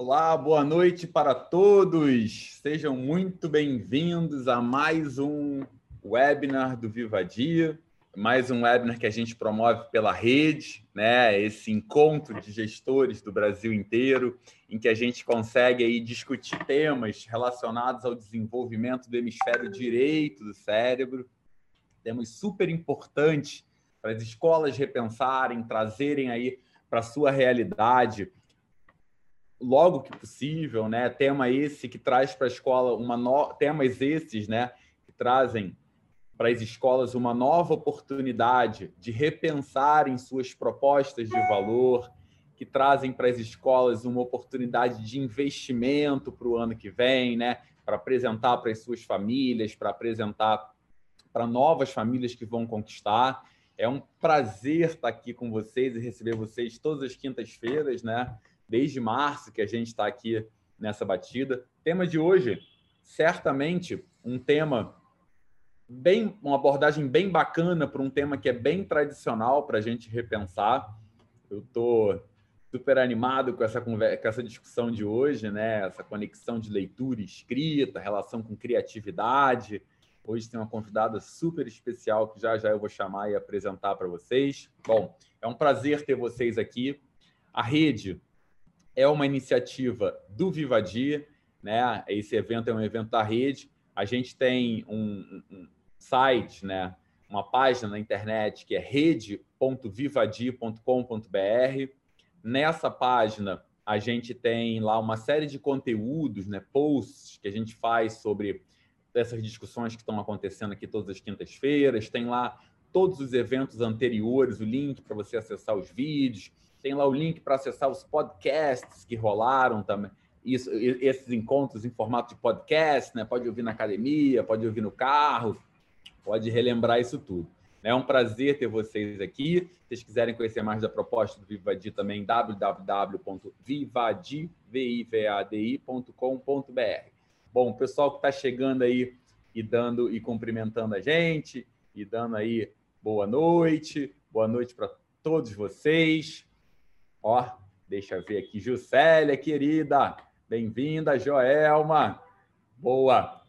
Olá, boa noite para todos. Sejam muito bem-vindos a mais um webinar do Viva Dia, mais um webinar que a gente promove pela rede, né? Esse encontro de gestores do Brasil inteiro, em que a gente consegue aí discutir temas relacionados ao desenvolvimento do hemisfério direito do cérebro, temas super importantes para as escolas repensarem, trazerem aí para a sua realidade logo que possível, né? Tema esse que traz para a escola uma no... temas esses, né, que trazem para as escolas uma nova oportunidade de repensarem suas propostas de valor, que trazem para as escolas uma oportunidade de investimento para o ano que vem, né? Para apresentar para as suas famílias, para apresentar para novas famílias que vão conquistar. É um prazer estar aqui com vocês e receber vocês todas as quintas-feiras, né? Desde março que a gente está aqui nessa batida. Tema de hoje, certamente um tema bem, uma abordagem bem bacana para um tema que é bem tradicional para a gente repensar. Eu estou super animado com essa conversa, com essa discussão de hoje, né? Essa conexão de leitura e escrita, relação com criatividade. Hoje tem uma convidada super especial que já já eu vou chamar e apresentar para vocês. Bom, é um prazer ter vocês aqui. A rede é uma iniciativa do Vivadia, né? Esse evento é um evento da rede. A gente tem um, um site, né? Uma página na internet que é rede.vivadia.com.br. Nessa página a gente tem lá uma série de conteúdos, né? Posts que a gente faz sobre dessas discussões que estão acontecendo aqui todas as quintas-feiras. Tem lá todos os eventos anteriores, o link para você acessar os vídeos. Tem lá o link para acessar os podcasts que rolaram também. Isso, esses encontros em formato de podcast, né? Pode ouvir na academia, pode ouvir no carro, pode relembrar isso tudo. É um prazer ter vocês aqui. Se vocês quiserem conhecer mais da proposta do Vivadi também, www.vivadi.com.br. Bom, o pessoal que está chegando aí e dando e cumprimentando a gente, e dando aí boa noite, boa noite para todos vocês. Ó, deixa eu ver aqui, Juscelia, querida, bem-vinda, Joelma, boa,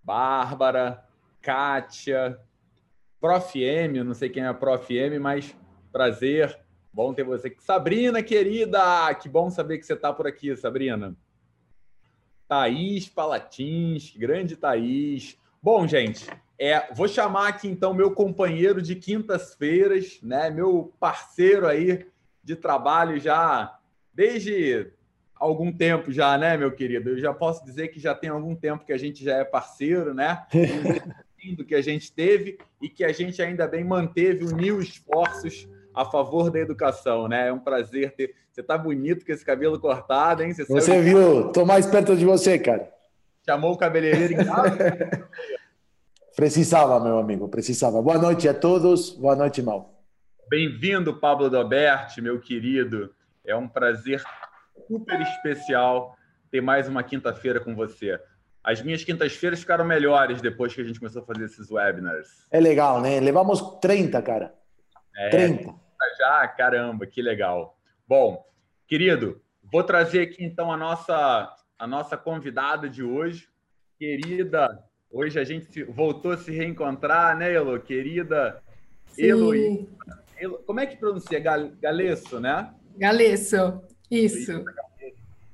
Bárbara, Kátia, Prof. M, não sei quem é a Prof. M, mas prazer, bom ter você aqui. Sabrina, querida, que bom saber que você está por aqui, Sabrina. Thaís Palatins, grande Thaís. Bom, gente, é, vou chamar aqui então meu companheiro de quintas-feiras, né? Meu parceiro aí de trabalho já desde algum tempo já, né, meu querido? Eu já posso dizer que já tem algum tempo que a gente já é parceiro, né? do que a gente teve e que a gente ainda bem manteve, uniu esforços a favor da educação, né? É um prazer ter. Você tá bonito com esse cabelo cortado, hein? Você, você viu? Tô mais perto de você, cara. Chamou o cabeleireiro em casa? precisava, meu amigo, precisava. Boa noite a todos. Boa noite, Mal. Bem-vindo, Pablo Doberti, meu querido. É um prazer super especial ter mais uma quinta-feira com você. As minhas quintas-feiras ficaram melhores depois que a gente começou a fazer esses webinars. É legal, né? Levamos 30, cara. É, 30. Já, caramba, que legal. Bom, querido, vou trazer aqui então a nossa, a nossa convidada de hoje. Querida, hoje a gente voltou a se reencontrar, né, Elo? Querida Heloísa. Como é que pronuncia? Galesso, né? Galesso, isso.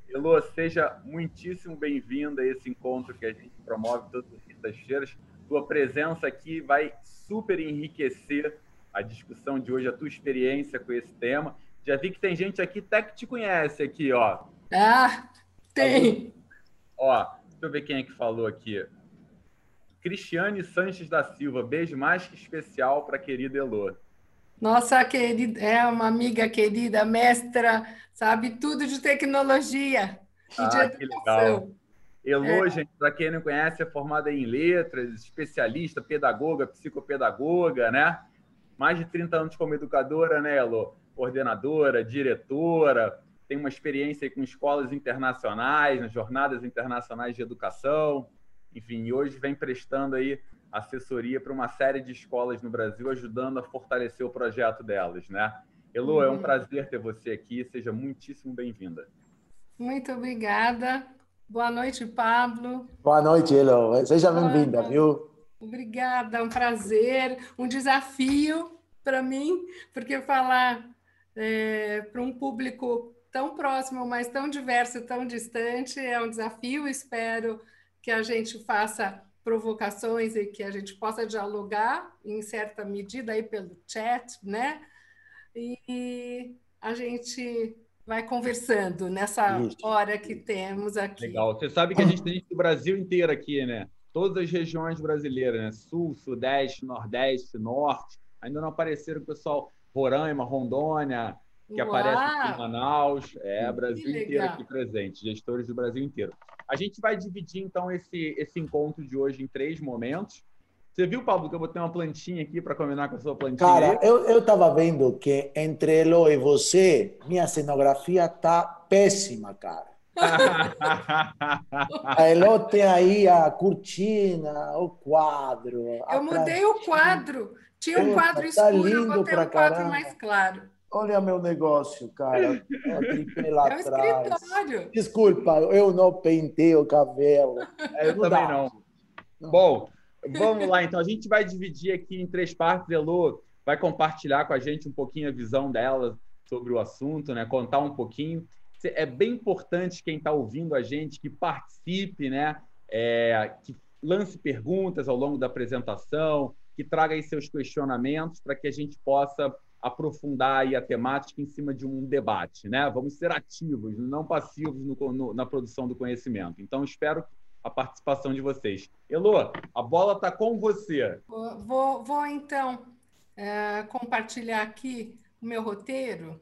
Elo, seja muitíssimo bem-vinda a esse encontro que a gente promove todas as quintas-feiras. Tua presença aqui vai super enriquecer a discussão de hoje, a tua experiência com esse tema. Já vi que tem gente aqui até que te conhece aqui, ó. Ah, tem. Ó, deixa eu ver quem é que falou aqui. Cristiane Sanches da Silva, beijo mais que especial para a querida Elô. Nossa querida, é uma amiga querida, mestra, sabe tudo de tecnologia e ah, de educação. Que legal. Elô, é. gente, para quem não conhece, é formada em letras, especialista, pedagoga, psicopedagoga, né? Mais de 30 anos como educadora, né, Elô? Coordenadora, diretora, tem uma experiência com escolas internacionais, nas jornadas internacionais de educação, enfim, e hoje vem prestando aí assessoria para uma série de escolas no Brasil, ajudando a fortalecer o projeto delas, né? Elo, é um uhum. prazer ter você aqui, seja muitíssimo bem-vinda. Muito obrigada. Boa noite, Pablo. Boa noite, Elo. Seja bem-vinda, viu? Obrigada, é um prazer, um desafio para mim, porque falar é, para um público tão próximo, mas tão diverso, tão distante, é um desafio. Espero que a gente faça provocações e que a gente possa dialogar em certa medida aí pelo chat, né? E a gente vai conversando nessa Isso. hora que temos aqui. Legal. Você sabe que a gente tem o Brasil inteiro aqui, né? Todas as regiões brasileiras, né? Sul, Sudeste, Nordeste, Norte. Ainda não apareceram o pessoal Roraima, Rondônia, que Uau! aparece aqui em Manaus. É, Brasil inteiro aqui presente, gestores do Brasil inteiro. A gente vai dividir, então, esse, esse encontro de hoje em três momentos. Você viu, Pablo, que eu botei uma plantinha aqui para combinar com a sua plantinha? Cara, eu, eu tava vendo que entre Elo e você, minha cenografia tá péssima, cara. a Elo tem aí a cortina, o quadro. Eu mudei o quadro. Tinha um quadro tá escuro, lindo eu botei um quadro caramba. mais claro. Olha meu negócio, cara. Eu lá é um atrás. escritório. Desculpa, eu não pentei o cabelo. É, eu também não. não. Bom, vamos lá então. A gente vai dividir aqui em três partes. Elo vai compartilhar com a gente um pouquinho a visão dela sobre o assunto, né? Contar um pouquinho. É bem importante quem está ouvindo a gente que participe, né? É, que lance perguntas ao longo da apresentação, que traga aí seus questionamentos para que a gente possa aprofundar aí a temática em cima de um debate, né? Vamos ser ativos, não passivos no, no, na produção do conhecimento. Então, espero a participação de vocês. Elô, a bola está com você. Vou, vou então, é, compartilhar aqui o meu roteiro.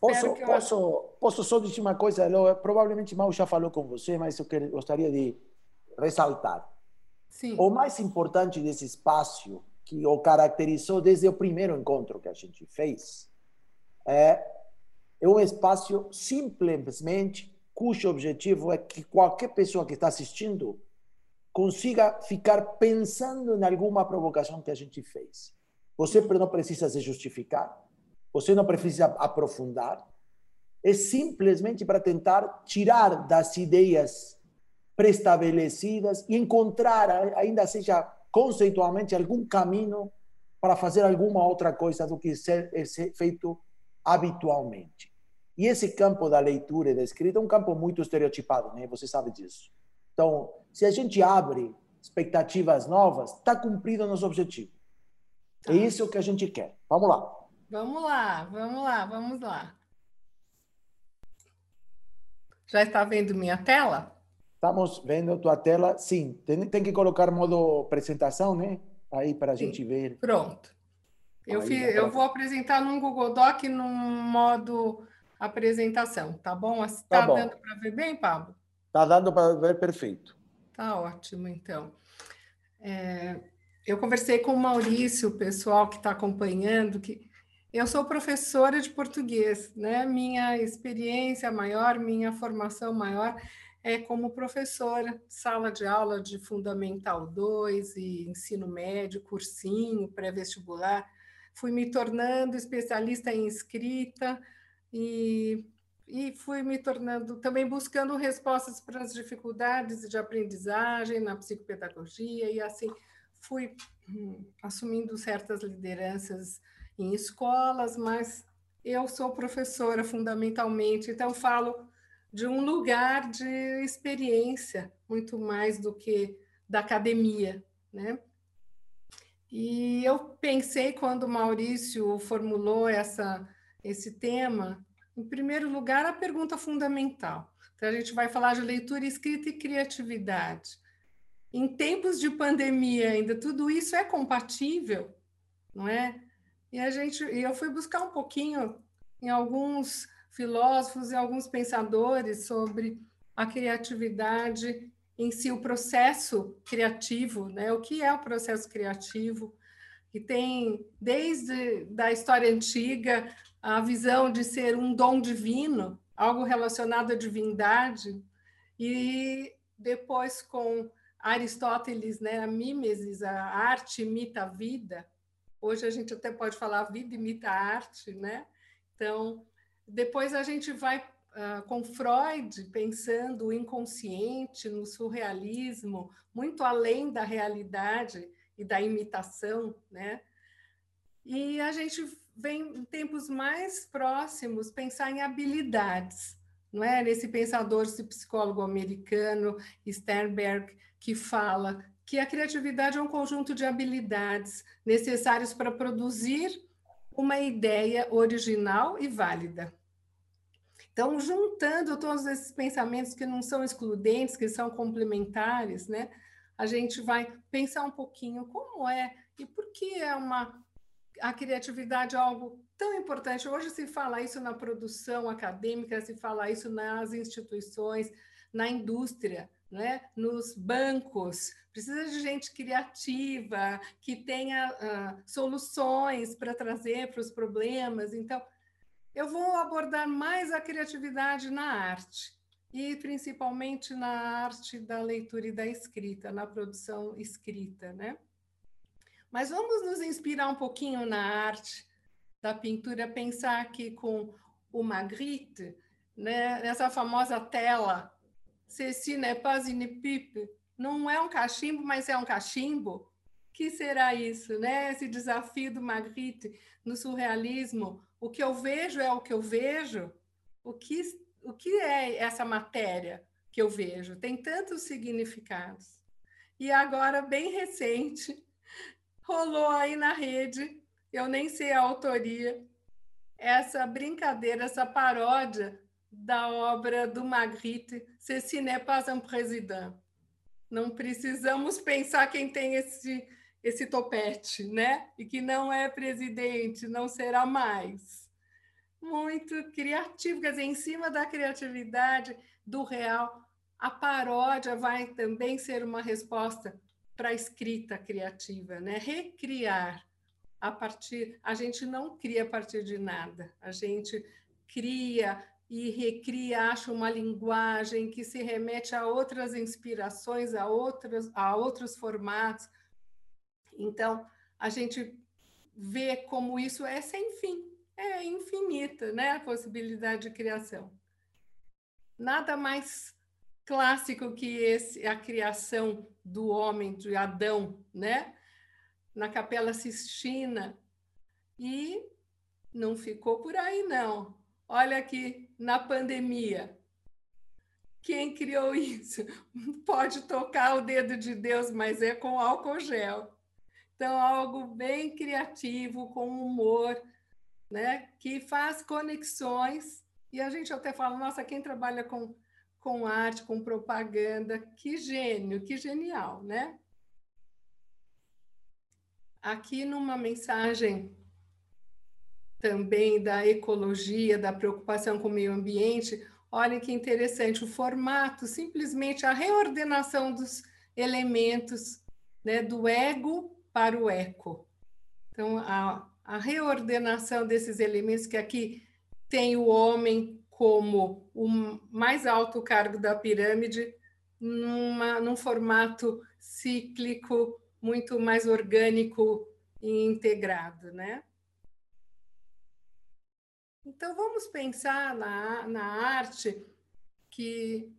posso, eu... posso, posso só dizer uma coisa, Elô? Provavelmente Mal já falou com você, mas eu gostaria de ressaltar. Sim. O mais importante desse espaço que o caracterizou desde o primeiro encontro que a gente fez, é, é um espaço simplesmente cujo objetivo é que qualquer pessoa que está assistindo consiga ficar pensando em alguma provocação que a gente fez. Você não precisa se justificar, você não precisa aprofundar, é simplesmente para tentar tirar das ideias preestabelecidas e encontrar, ainda seja conceitualmente algum caminho para fazer alguma outra coisa do que ser, ser feito habitualmente. E esse campo da leitura e da escrita é um campo muito estereotipado, né? Você sabe disso. Então, se a gente abre expectativas novas, está cumprido o nosso objetivo. Tá. É isso que a gente quer. Vamos lá. Vamos lá, vamos lá, vamos lá. Já está vendo minha tela? Estamos vendo tua tela. Sim, tem, tem que colocar modo apresentação, né? Aí para a gente ver. Pronto. Eu, eu vou apresentar num Google Doc num modo apresentação, tá bom? Está tá dando para ver bem, Pablo? Está dando para ver perfeito. Tá ótimo, então. É, eu conversei com o Maurício, o pessoal que está acompanhando, que eu sou professora de português, né? Minha experiência maior, minha formação maior é, como professora, sala de aula de Fundamental 2 e ensino médio, cursinho, pré-vestibular. Fui me tornando especialista em escrita e, e fui me tornando também buscando respostas para as dificuldades de aprendizagem na psicopedagogia e assim fui hum, assumindo certas lideranças em escolas, mas eu sou professora fundamentalmente, então falo de um lugar de experiência, muito mais do que da academia, né? E eu pensei quando o Maurício formulou essa, esse tema, em primeiro lugar, a pergunta fundamental. Então, a gente vai falar de leitura, escrita e criatividade. Em tempos de pandemia, ainda tudo isso é compatível, não é? E a gente, eu fui buscar um pouquinho em alguns filósofos e alguns pensadores sobre a criatividade em si, o processo criativo, né? O que é o processo criativo? Que tem desde da história antiga a visão de ser um dom divino, algo relacionado à divindade, e depois com Aristóteles, né, a mimesis, a arte imita a vida. Hoje a gente até pode falar a vida imita a arte, né? Então, depois a gente vai uh, com Freud, pensando o inconsciente, no surrealismo, muito além da realidade e da imitação, né? E a gente vem em tempos mais próximos pensar em habilidades, não é? Nesse pensador, esse psicólogo americano, Sternberg, que fala que a criatividade é um conjunto de habilidades necessários para produzir uma ideia original e válida. Então, juntando todos esses pensamentos que não são excludentes, que são complementares, né? A gente vai pensar um pouquinho como é e por que é uma a criatividade é algo tão importante. Hoje se fala isso na produção acadêmica, se fala isso nas instituições, na indústria, né? nos bancos. Precisa de gente criativa, que tenha uh, soluções para trazer para os problemas. Então, eu vou abordar mais a criatividade na arte, e principalmente na arte da leitura e da escrita, na produção escrita, né? Mas vamos nos inspirar um pouquinho na arte da pintura, pensar que com o Magritte, né, nessa famosa tela, ceci n'est pas une pipe, não é um cachimbo, mas é um cachimbo. que será isso, né? Esse desafio do Magritte no surrealismo, o que eu vejo é o que eu vejo. O que o que é essa matéria que eu vejo? Tem tantos significados. E agora, bem recente, rolou aí na rede, eu nem sei a autoria, essa brincadeira, essa paródia da obra do Magritte, Ceci n'est pas un président. Não precisamos pensar quem tem esse, esse topete, né? E que não é presidente, não será mais. Muito criativo, quer dizer, em cima da criatividade do real, a paródia vai também ser uma resposta para a escrita criativa, né? Recriar a partir, a gente não cria a partir de nada, a gente cria e recria, acha uma linguagem que se remete a outras inspirações, a outros, a outros formatos. Então, a gente vê como isso é sem fim, é infinita, né? A possibilidade de criação. Nada mais clássico que esse, a criação do homem, de Adão, né? Na Capela Sistina. E não ficou por aí, não. Olha aqui, na pandemia. Quem criou isso? Pode tocar o dedo de Deus, mas é com álcool gel. Então, algo bem criativo, com humor, né? que faz conexões. E a gente até fala, nossa, quem trabalha com com arte, com propaganda. Que gênio, que genial, né? Aqui numa mensagem também da ecologia, da preocupação com o meio ambiente, olhem que interessante o formato, simplesmente a reordenação dos elementos né, do ego para o eco. Então, a, a reordenação desses elementos que aqui tem o homem como o mais alto cargo da pirâmide numa, num formato cíclico muito mais orgânico e integrado, né? Então vamos pensar na, na arte que,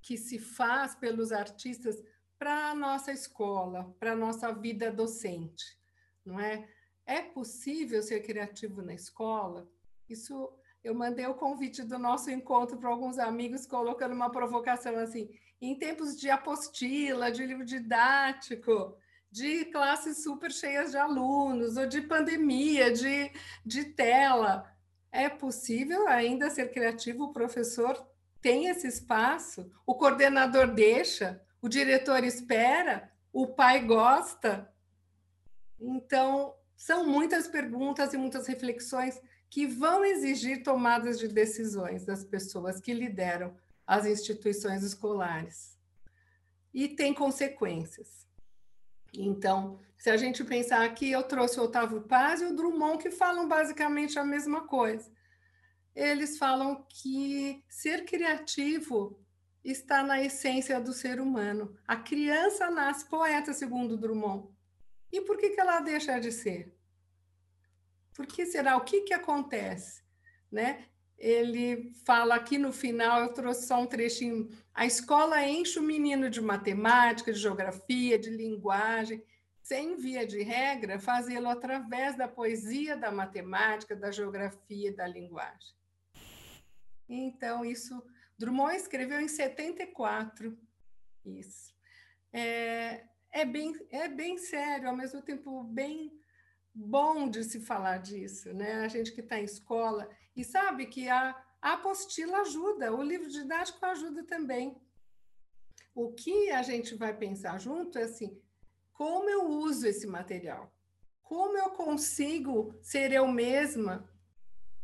que se faz pelos artistas para a nossa escola, para a nossa vida docente, não é? É possível ser criativo na escola? Isso eu mandei o convite do nosso encontro para alguns amigos, colocando uma provocação assim: em tempos de apostila, de livro didático, de classes super cheias de alunos, ou de pandemia, de, de tela, é possível ainda ser criativo? O professor tem esse espaço, o coordenador deixa, o diretor espera, o pai gosta. Então, são muitas perguntas e muitas reflexões que vão exigir tomadas de decisões das pessoas que lideram as instituições escolares. E tem consequências. Então, se a gente pensar aqui, eu trouxe o Otávio Paz e o Drummond, que falam basicamente a mesma coisa. Eles falam que ser criativo está na essência do ser humano. A criança nasce poeta, segundo Drummond. E por que, que ela deixa de ser? Por que será? O que, que acontece? Né? ele fala aqui no final, eu trouxe só um trechinho. A escola enche o menino de matemática, de geografia, de linguagem, sem via de regra fazê-lo através da poesia, da matemática, da geografia, da linguagem. Então, isso Drummond escreveu em 74. Isso. É, é, bem, é bem sério, ao mesmo tempo bem bom de se falar disso, né? A gente que está em escola e sabe que a, a apostila ajuda, o livro didático ajuda também. O que a gente vai pensar junto é assim: como eu uso esse material? Como eu consigo ser eu mesma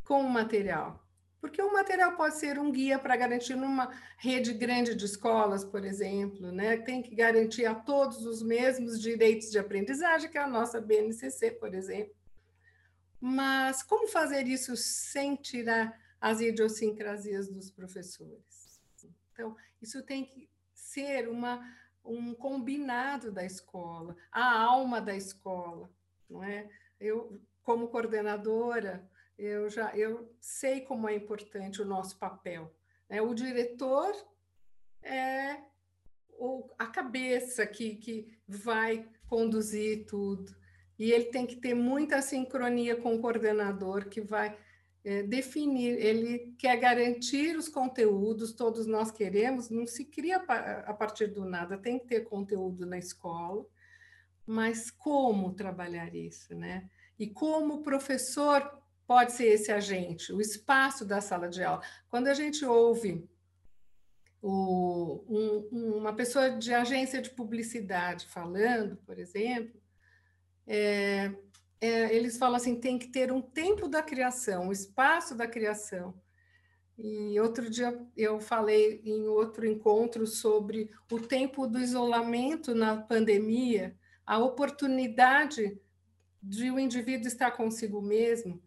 com o material? Porque o material pode ser um guia para garantir numa rede grande de escolas, por exemplo, né? Tem que garantir a todos os mesmos direitos de aprendizagem que a nossa BNCC, por exemplo. Mas como fazer isso sem tirar as idiosincrasias dos professores? Então, isso tem que ser uma, um combinado da escola, a alma da escola, não é? Eu, como coordenadora, eu já eu sei como é importante o nosso papel. Né? O diretor é o, a cabeça que, que vai conduzir tudo. E ele tem que ter muita sincronia com o coordenador, que vai é, definir, ele quer garantir os conteúdos, todos nós queremos, não se cria a partir do nada, tem que ter conteúdo na escola, mas como trabalhar isso, né? E como o professor pode ser esse agente, o espaço da sala de aula. Quando a gente ouve o, um, uma pessoa de agência de publicidade falando, por exemplo, é, é, eles falam assim: tem que ter um tempo da criação, um espaço da criação. E outro dia eu falei em outro encontro sobre o tempo do isolamento na pandemia, a oportunidade de o indivíduo estar consigo mesmo,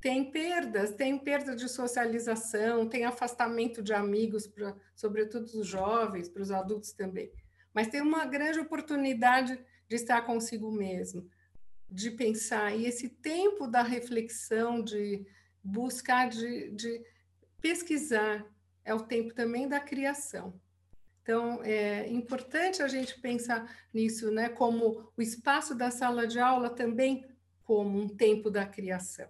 tem perdas, tem perda de socialização, tem afastamento de amigos, pra, sobretudo os jovens, para os adultos também. Mas tem uma grande oportunidade de estar consigo mesmo, de pensar. E esse tempo da reflexão, de buscar, de, de pesquisar, é o tempo também da criação. Então, é importante a gente pensar nisso, né? Como o espaço da sala de aula também como um tempo da criação.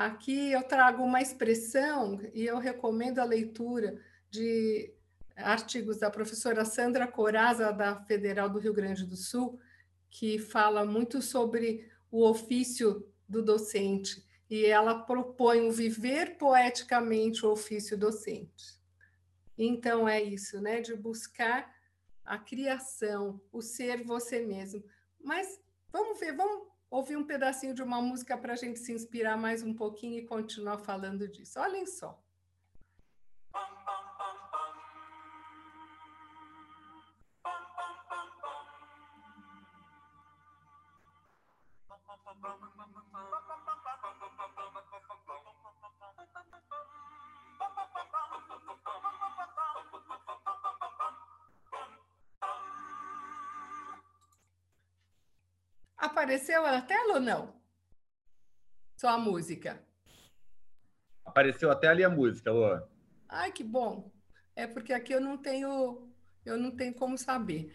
Aqui eu trago uma expressão e eu recomendo a leitura de artigos da professora Sandra Coraza, da Federal do Rio Grande do Sul, que fala muito sobre o ofício do docente, e ela propõe o viver poeticamente o ofício docente. Então, é isso, né? De buscar a criação, o ser você mesmo. Mas vamos ver, vamos ouvir um pedacinho de uma música para a gente se inspirar mais um pouquinho e continuar falando disso. Olhem só. Apareceu na tela ou não? Só a música. Apareceu até ali a música, Lô. Ai, que bom. É porque aqui eu não tenho, eu não tenho como saber.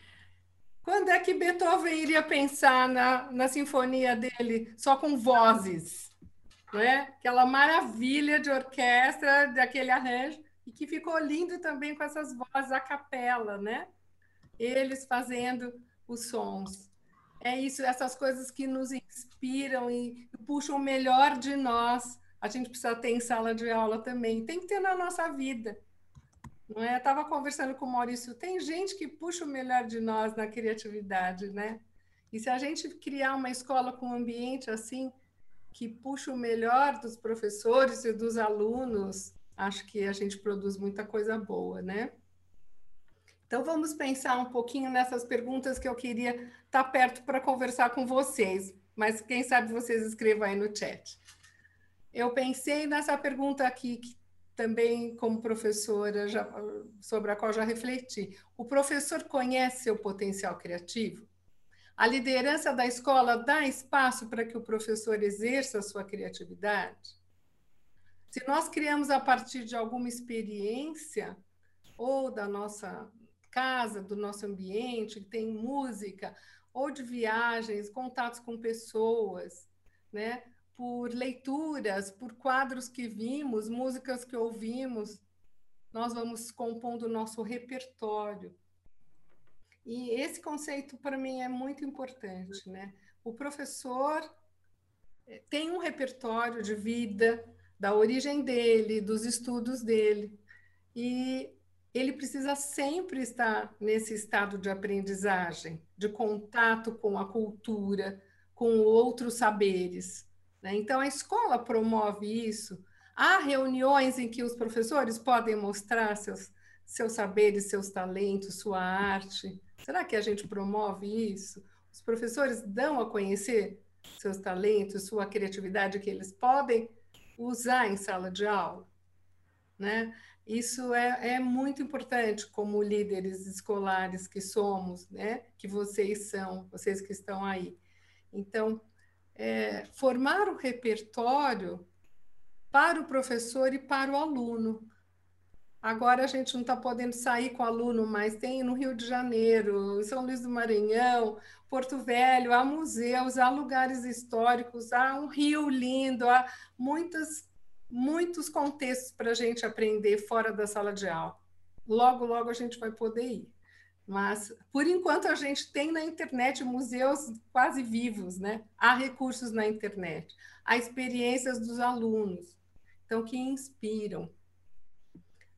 Quando é que Beethoven iria pensar na, na sinfonia dele só com vozes? Né? Aquela maravilha de orquestra, daquele arranjo, e que ficou lindo também com essas vozes a capela, né? Eles fazendo os sons é isso, essas coisas que nos inspiram e puxam o melhor de nós. A gente precisa ter em sala de aula também. Tem que ter na nossa vida. Não é? Estava conversando com o Maurício. Tem gente que puxa o melhor de nós na criatividade, né? E se a gente criar uma escola com um ambiente assim, que puxa o melhor dos professores e dos alunos, acho que a gente produz muita coisa boa, né? Então, vamos pensar um pouquinho nessas perguntas que eu queria estar perto para conversar com vocês, mas quem sabe vocês escrevam aí no chat. Eu pensei nessa pergunta aqui, que também como professora, já, sobre a qual já refleti. O professor conhece seu potencial criativo? A liderança da escola dá espaço para que o professor exerça a sua criatividade? Se nós criamos a partir de alguma experiência, ou da nossa casa, do nosso ambiente, tem música, ou de viagens, contatos com pessoas, né? por leituras, por quadros que vimos, músicas que ouvimos, nós vamos compondo o nosso repertório. E esse conceito, para mim, é muito importante. Né? O professor eh, tem um repertório de vida, da origem dele, dos estudos dele, e ele precisa sempre estar nesse estado de aprendizagem, de contato com a cultura, com outros saberes. Né? Então, a escola promove isso. Há reuniões em que os professores podem mostrar seus, seus saberes, seus talentos, sua arte. Será que a gente promove isso? Os professores dão a conhecer seus talentos, sua criatividade que eles podem usar em sala de aula, né? Isso é, é muito importante como líderes escolares que somos, né? Que vocês são, vocês que estão aí. Então, é, formar o repertório para o professor e para o aluno. Agora a gente não está podendo sair com o aluno, mas tem no Rio de Janeiro, São Luís do Maranhão, Porto Velho, há museus, há lugares históricos, há um rio lindo, há muitas, muitos contextos para a gente aprender fora da sala de aula. Logo, logo a gente vai poder ir. Mas, por enquanto, a gente tem na internet museus quase vivos, né? Há recursos na internet, há experiências dos alunos, então, que inspiram.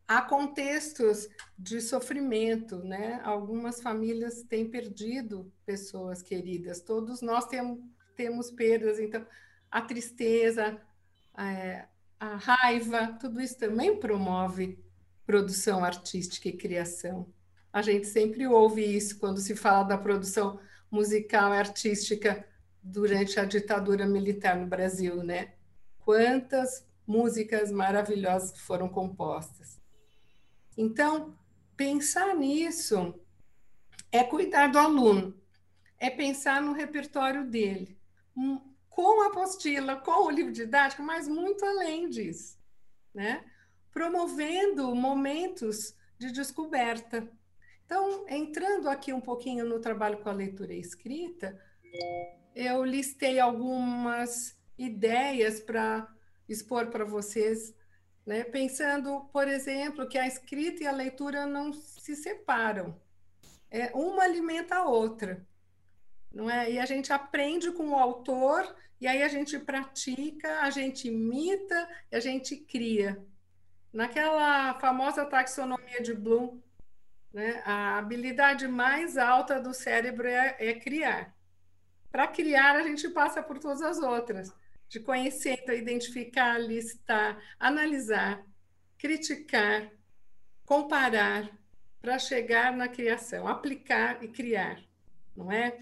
Há contextos de sofrimento, né? Algumas famílias têm perdido pessoas queridas, todos nós temos, temos perdas, então, a tristeza, a, a raiva, tudo isso também promove produção artística e criação. A gente sempre ouve isso quando se fala da produção musical e artística durante a ditadura militar no Brasil, né? Quantas músicas maravilhosas foram compostas. Então, pensar nisso é cuidar do aluno, é pensar no repertório dele, com a apostila, com o livro didático, mas muito além disso, né? Promovendo momentos de descoberta, então, entrando aqui um pouquinho no trabalho com a leitura e escrita, eu listei algumas ideias para expor para vocês, né? pensando, por exemplo, que a escrita e a leitura não se separam. É, uma alimenta a outra. Não é? E a gente aprende com o autor, e aí a gente pratica, a gente imita, a gente cria. Naquela famosa taxonomia de Bloom, né? A habilidade mais alta do cérebro é, é criar. Para criar, a gente passa por todas as outras, de conhecer, então, identificar, listar, analisar, criticar, comparar, para chegar na criação, aplicar e criar, não é?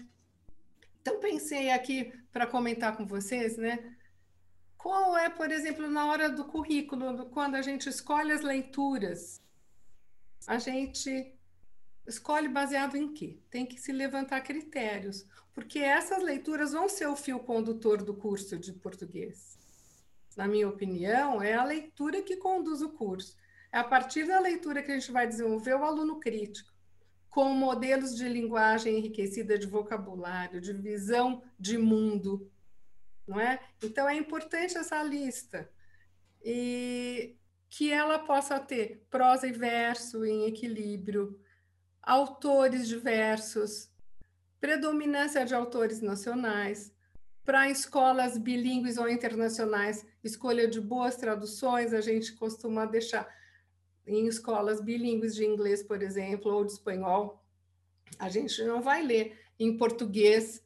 Então, pensei aqui para comentar com vocês, né? Qual é, por exemplo, na hora do currículo, quando a gente escolhe as leituras, a gente escolhe baseado em quê? Tem que se levantar critérios, porque essas leituras vão ser o fio condutor do curso de português. Na minha opinião, é a leitura que conduz o curso. É a partir da leitura que a gente vai desenvolver o aluno crítico, com modelos de linguagem enriquecida de vocabulário, de visão de mundo, não é? Então é importante essa lista e que ela possa ter prosa e verso em equilíbrio, autores diversos, predominância de autores nacionais, para escolas bilíngues ou internacionais, escolha de boas traduções, a gente costuma deixar em escolas bilíngues de inglês, por exemplo, ou de espanhol, a gente não vai ler em português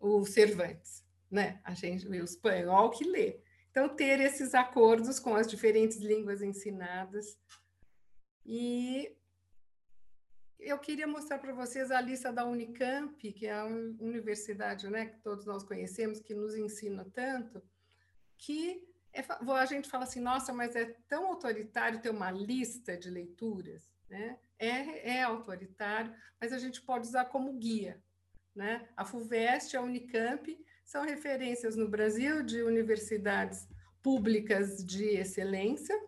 o Cervantes, né? A gente vê o espanhol que lê. Então, ter esses acordos com as diferentes línguas ensinadas e eu queria mostrar para vocês a lista da Unicamp, que é a universidade né, que todos nós conhecemos, que nos ensina tanto, que é, a gente fala assim, nossa, mas é tão autoritário ter uma lista de leituras, né? É, é autoritário, mas a gente pode usar como guia, né? A FUVEST, a Unicamp, são referências no Brasil de universidades públicas de excelência.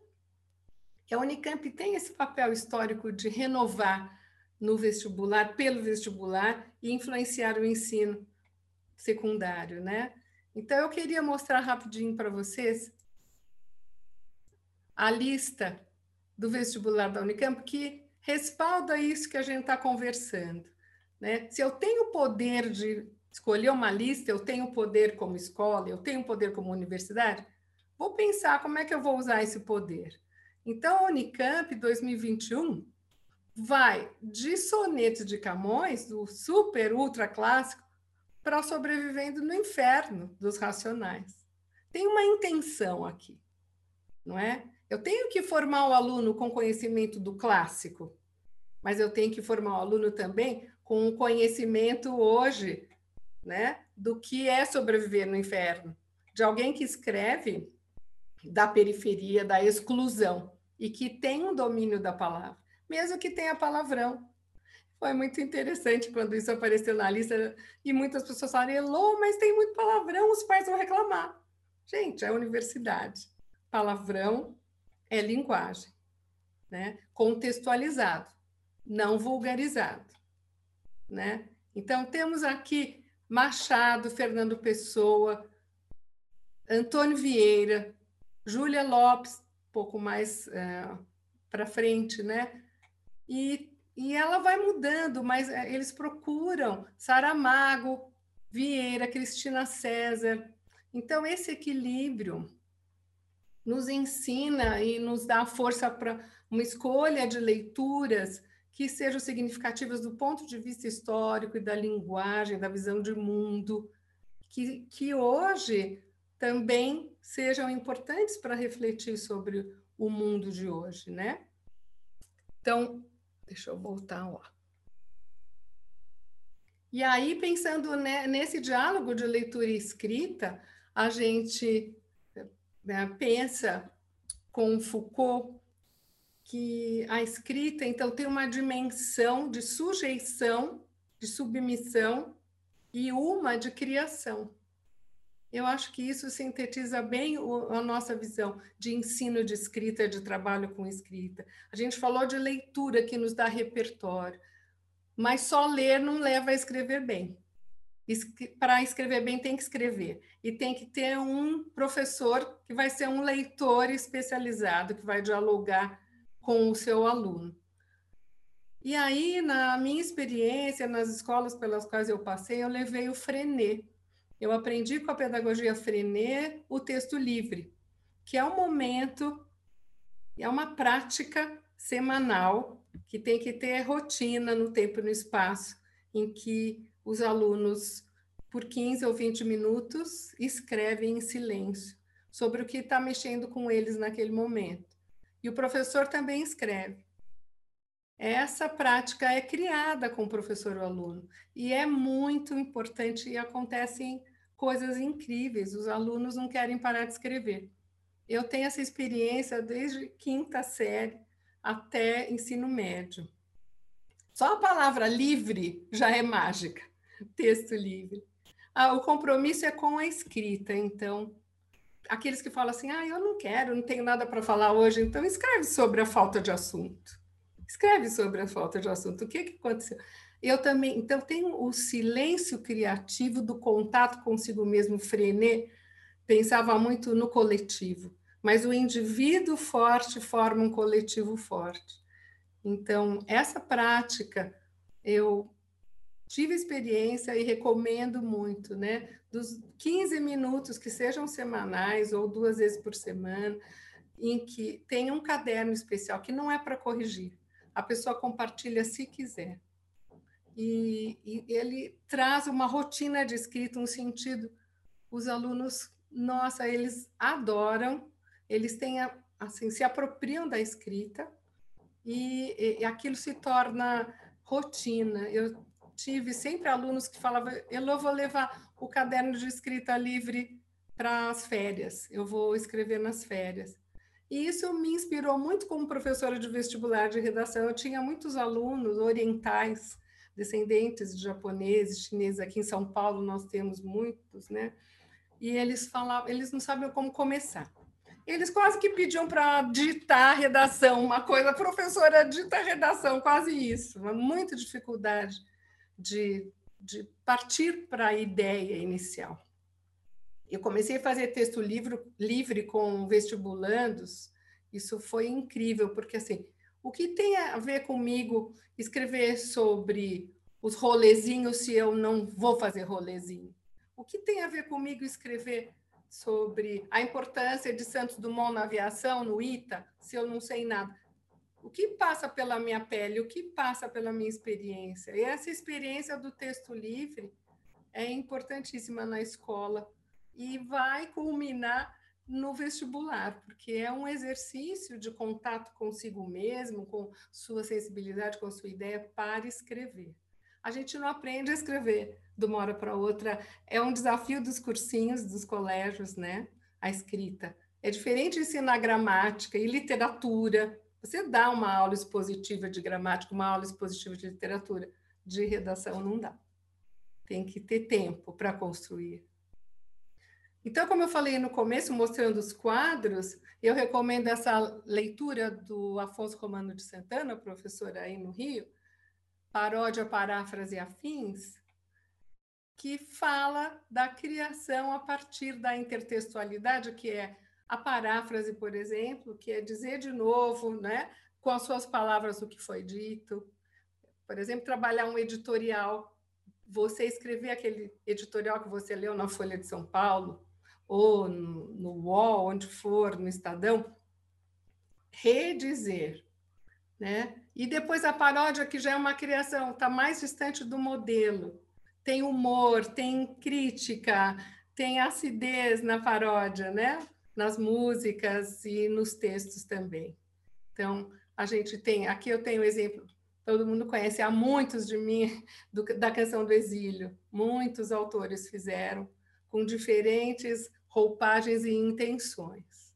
Que a Unicamp tem esse papel histórico de renovar no vestibular, pelo vestibular e influenciar o ensino secundário, né? Então eu queria mostrar rapidinho para vocês a lista do vestibular da Unicamp que respalda isso que a gente está conversando. Né? Se eu tenho o poder de escolher uma lista, eu tenho poder como escola, eu tenho poder como universidade, vou pensar como é que eu vou usar esse poder. Então, a Unicamp 2021 vai de Sonetos de Camões, do super ultra clássico, para Sobrevivendo no Inferno dos Racionais. Tem uma intenção aqui, não é? Eu tenho que formar o aluno com conhecimento do clássico, mas eu tenho que formar o aluno também com conhecimento hoje, né, do que é sobreviver no inferno, de alguém que escreve da periferia, da exclusão e que tem um domínio da palavra mesmo que tenha palavrão. Foi muito interessante quando isso apareceu na lista e muitas pessoas falaram, Elô, mas tem muito palavrão, os pais vão reclamar. Gente, é universidade. Palavrão é linguagem, né? contextualizado, não vulgarizado. Né? Então, temos aqui Machado, Fernando Pessoa, Antônio Vieira, Júlia Lopes, pouco mais é, para frente, né? E, e ela vai mudando, mas eh, eles procuram Saramago, Vieira, Cristina César. Então, esse equilíbrio nos ensina e nos dá força para uma escolha de leituras que sejam significativas do ponto de vista histórico e da linguagem, da visão de mundo, que, que hoje também sejam importantes para refletir sobre o mundo de hoje, né? Então, Deixa eu voltar lá. E aí, pensando nesse diálogo de leitura e escrita, a gente né, pensa com Foucault que a escrita, então, tem uma dimensão de sujeição, de submissão e uma de criação. Eu acho que isso sintetiza bem o, a nossa visão de ensino de escrita, de trabalho com escrita. A gente falou de leitura que nos dá repertório, mas só ler não leva a escrever bem. Para escrever bem, tem que escrever. E tem que ter um professor que vai ser um leitor especializado, que vai dialogar com o seu aluno. E aí, na minha experiência, nas escolas pelas quais eu passei, eu levei o Frenet, eu aprendi com a pedagogia Frenet o texto livre, que é um momento, é uma prática semanal que tem que ter rotina no tempo e no espaço, em que os alunos, por 15 ou 20 minutos, escrevem em silêncio sobre o que está mexendo com eles naquele momento. E o professor também escreve. Essa prática é criada com o professor e o aluno, e é muito importante e acontecem coisas incríveis. Os alunos não querem parar de escrever. Eu tenho essa experiência desde quinta série até ensino médio. Só a palavra livre já é mágica, texto livre. Ah, o compromisso é com a escrita, então aqueles que falam assim, ah, eu não quero, não tenho nada para falar hoje, então escreve sobre a falta de assunto. Escreve sobre a falta de assunto. O que, que aconteceu? Eu também, então, tenho o silêncio criativo do contato consigo mesmo. Frenet pensava muito no coletivo, mas o indivíduo forte forma um coletivo forte. Então, essa prática eu tive experiência e recomendo muito, né? Dos 15 minutos que sejam semanais ou duas vezes por semana, em que tem um caderno especial que não é para corrigir. A pessoa compartilha se quiser e, e ele traz uma rotina de escrita, um sentido. Os alunos, nossa, eles adoram, eles têm, assim, se apropriam da escrita e, e aquilo se torna rotina. Eu tive sempre alunos que falavam, eu vou levar o caderno de escrita livre para as férias, eu vou escrever nas férias. E isso me inspirou muito como professora de vestibular de redação. Eu tinha muitos alunos orientais descendentes de japoneses, chineses, aqui em São Paulo nós temos muitos, né? E eles falavam, eles não sabem como começar. eles quase que pediam para ditar a redação, uma coisa, professora dita a redação, quase isso, muita dificuldade de, de partir para a ideia inicial. Eu comecei a fazer texto livre, livre com vestibulandos, isso foi incrível, porque assim, o que tem a ver comigo escrever sobre os rolezinhos se eu não vou fazer rolezinho? O que tem a ver comigo escrever sobre a importância de Santos Dumont na aviação, no ITA, se eu não sei nada? O que passa pela minha pele, o que passa pela minha experiência? E essa experiência do texto livre é importantíssima na escola e vai culminar no vestibular, porque é um exercício de contato consigo mesmo, com sua sensibilidade, com sua ideia para escrever. A gente não aprende a escrever de uma hora para outra, é um desafio dos cursinhos, dos colégios, né? A escrita. É diferente ensinar gramática e literatura. Você dá uma aula expositiva de gramática, uma aula expositiva de literatura, de redação não dá. Tem que ter tempo para construir. Então, como eu falei no começo, mostrando os quadros, eu recomendo essa leitura do Afonso Romano de Santana, professor aí no Rio, Paródia, Paráfrase e Afins, que fala da criação a partir da intertextualidade, que é a paráfrase, por exemplo, que é dizer de novo, né, com as suas palavras o que foi dito. Por exemplo, trabalhar um editorial, você escrever aquele editorial que você leu na Folha de São Paulo, ou no, no UOL, onde for, no Estadão, redizer. Né? E depois a paródia, que já é uma criação, está mais distante do modelo. Tem humor, tem crítica, tem acidez na paródia, né? Nas músicas e nos textos também. Então, a gente tem, aqui eu tenho o exemplo, todo mundo conhece, há muitos de mim, do, da canção do exílio, muitos autores fizeram, com diferentes roupagens e intenções.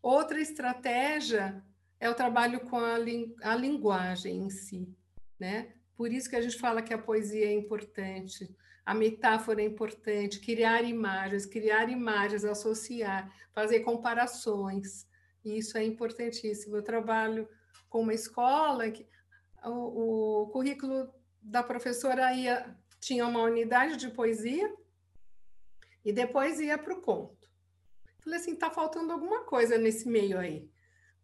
Outra estratégia é o trabalho com a, a linguagem em si, né? Por isso que a gente fala que a poesia é importante, a metáfora é importante, criar imagens, criar imagens, associar, fazer comparações. Isso é importantíssimo. Eu trabalho com uma escola que o, o currículo da professora ia, tinha uma unidade de poesia e depois ia para o conto. Falei assim, está faltando alguma coisa nesse meio aí.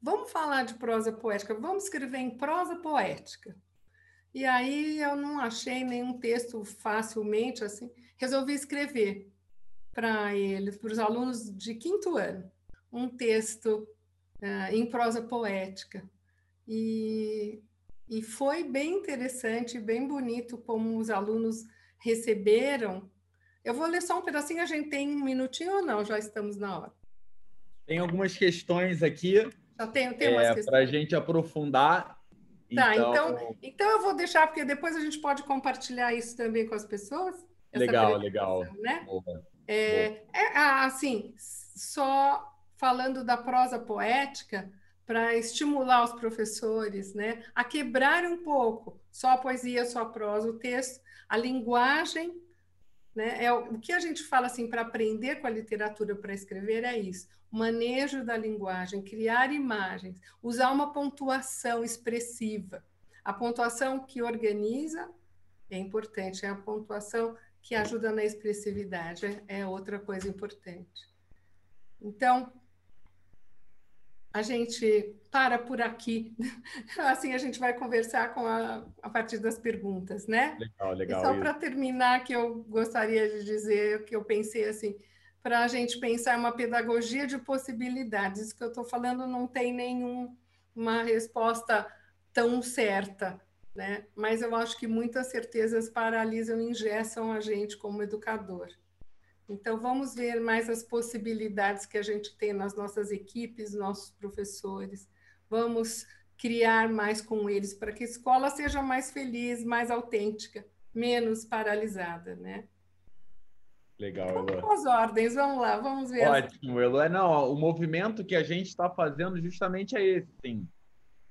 Vamos falar de prosa poética, vamos escrever em prosa poética. E aí eu não achei nenhum texto facilmente assim, resolvi escrever para eles, para os alunos de quinto ano, um texto uh, em prosa poética. E, e foi bem interessante, bem bonito como os alunos receberam eu vou ler só um pedacinho, a gente tem um minutinho ou não? Já estamos na hora. Tem algumas questões aqui. Já tenho, tem é. Para a gente aprofundar. Tá, então... então... então eu vou deixar, porque depois a gente pode compartilhar isso também com as pessoas. Legal, legal. Né? Boa. É, Boa. é, assim, só falando da prosa poética, para estimular os professores né, a quebrar um pouco só a poesia, só a prosa, o texto, a linguagem né? É, o que a gente fala assim para aprender com a literatura para escrever é isso: manejo da linguagem, criar imagens, usar uma pontuação expressiva. A pontuação que organiza é importante, é a pontuação que ajuda na expressividade, é, é outra coisa importante. Então, a gente para por aqui. Assim a gente vai conversar com a, a partir das perguntas, né? Legal, legal. E só para terminar, que eu gostaria de dizer que eu pensei assim, para a gente pensar uma pedagogia de possibilidades. Isso que eu estou falando não tem nenhuma resposta tão certa, né? Mas eu acho que muitas certezas paralisam e engessam a gente como educador. Então, vamos ver mais as possibilidades que a gente tem nas nossas equipes, nossos professores. Vamos criar mais com eles para que a escola seja mais feliz, mais autêntica, menos paralisada, né? Legal, Eloy. Vamos as ordens, vamos lá, vamos ver. Ótimo, Eloy. Não, o movimento que a gente está fazendo justamente é esse, sim.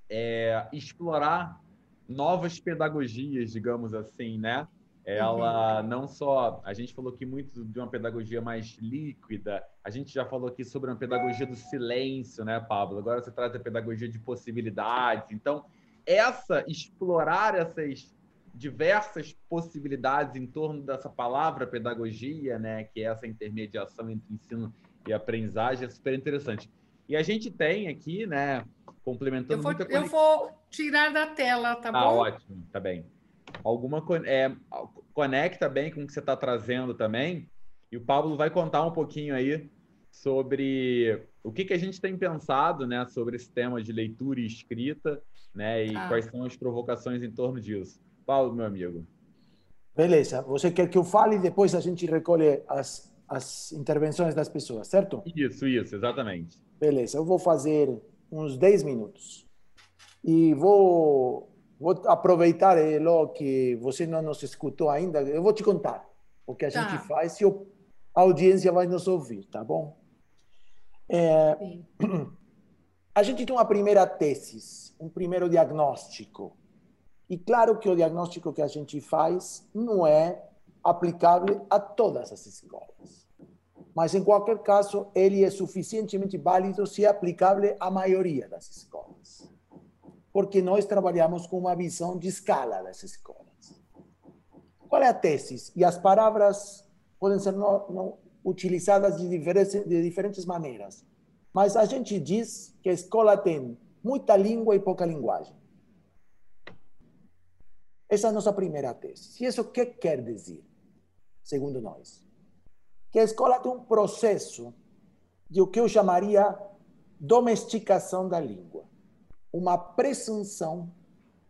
É explorar novas pedagogias, digamos assim, né? Ela uhum. não só. A gente falou aqui muito de uma pedagogia mais líquida, a gente já falou aqui sobre uma pedagogia do silêncio, né, Pablo? Agora você traz a pedagogia de possibilidades. Então, essa, explorar essas diversas possibilidades em torno dessa palavra pedagogia, né, que é essa intermediação entre ensino e aprendizagem, é super interessante. E a gente tem aqui, né, complementando eu vou, muito Eu vou tirar da tela, tá ah, bom? Ah, ótimo, tá bem alguma é, conecta bem com o que você está trazendo também. E o Pablo vai contar um pouquinho aí sobre o que, que a gente tem pensado né, sobre esse tema de leitura e escrita, né, e ah. quais são as provocações em torno disso. Paulo, meu amigo. Beleza. Você quer que eu fale e depois a gente recolhe as, as intervenções das pessoas, certo? Isso, isso, exatamente. Beleza. Eu vou fazer uns 10 minutos. E vou Vou aproveitar, Elo, que você não nos escutou ainda. Eu vou te contar o que a tá. gente faz e a audiência vai nos ouvir, tá bom? É, a gente tem uma primeira tese, um primeiro diagnóstico. E claro que o diagnóstico que a gente faz não é aplicável a todas as escolas. Mas, em qualquer caso, ele é suficientemente válido se é aplicável à maioria das escolas porque nós trabalhamos com uma visão de escala das escolas. Qual é a tese? E as palavras podem ser no, utilizadas de diferentes, de diferentes maneiras. Mas a gente diz que a escola tem muita língua e pouca linguagem. Essa é a nossa primeira tese. E isso o que quer dizer, segundo nós? Que a escola tem um processo de o que eu chamaria domesticação da língua uma presunção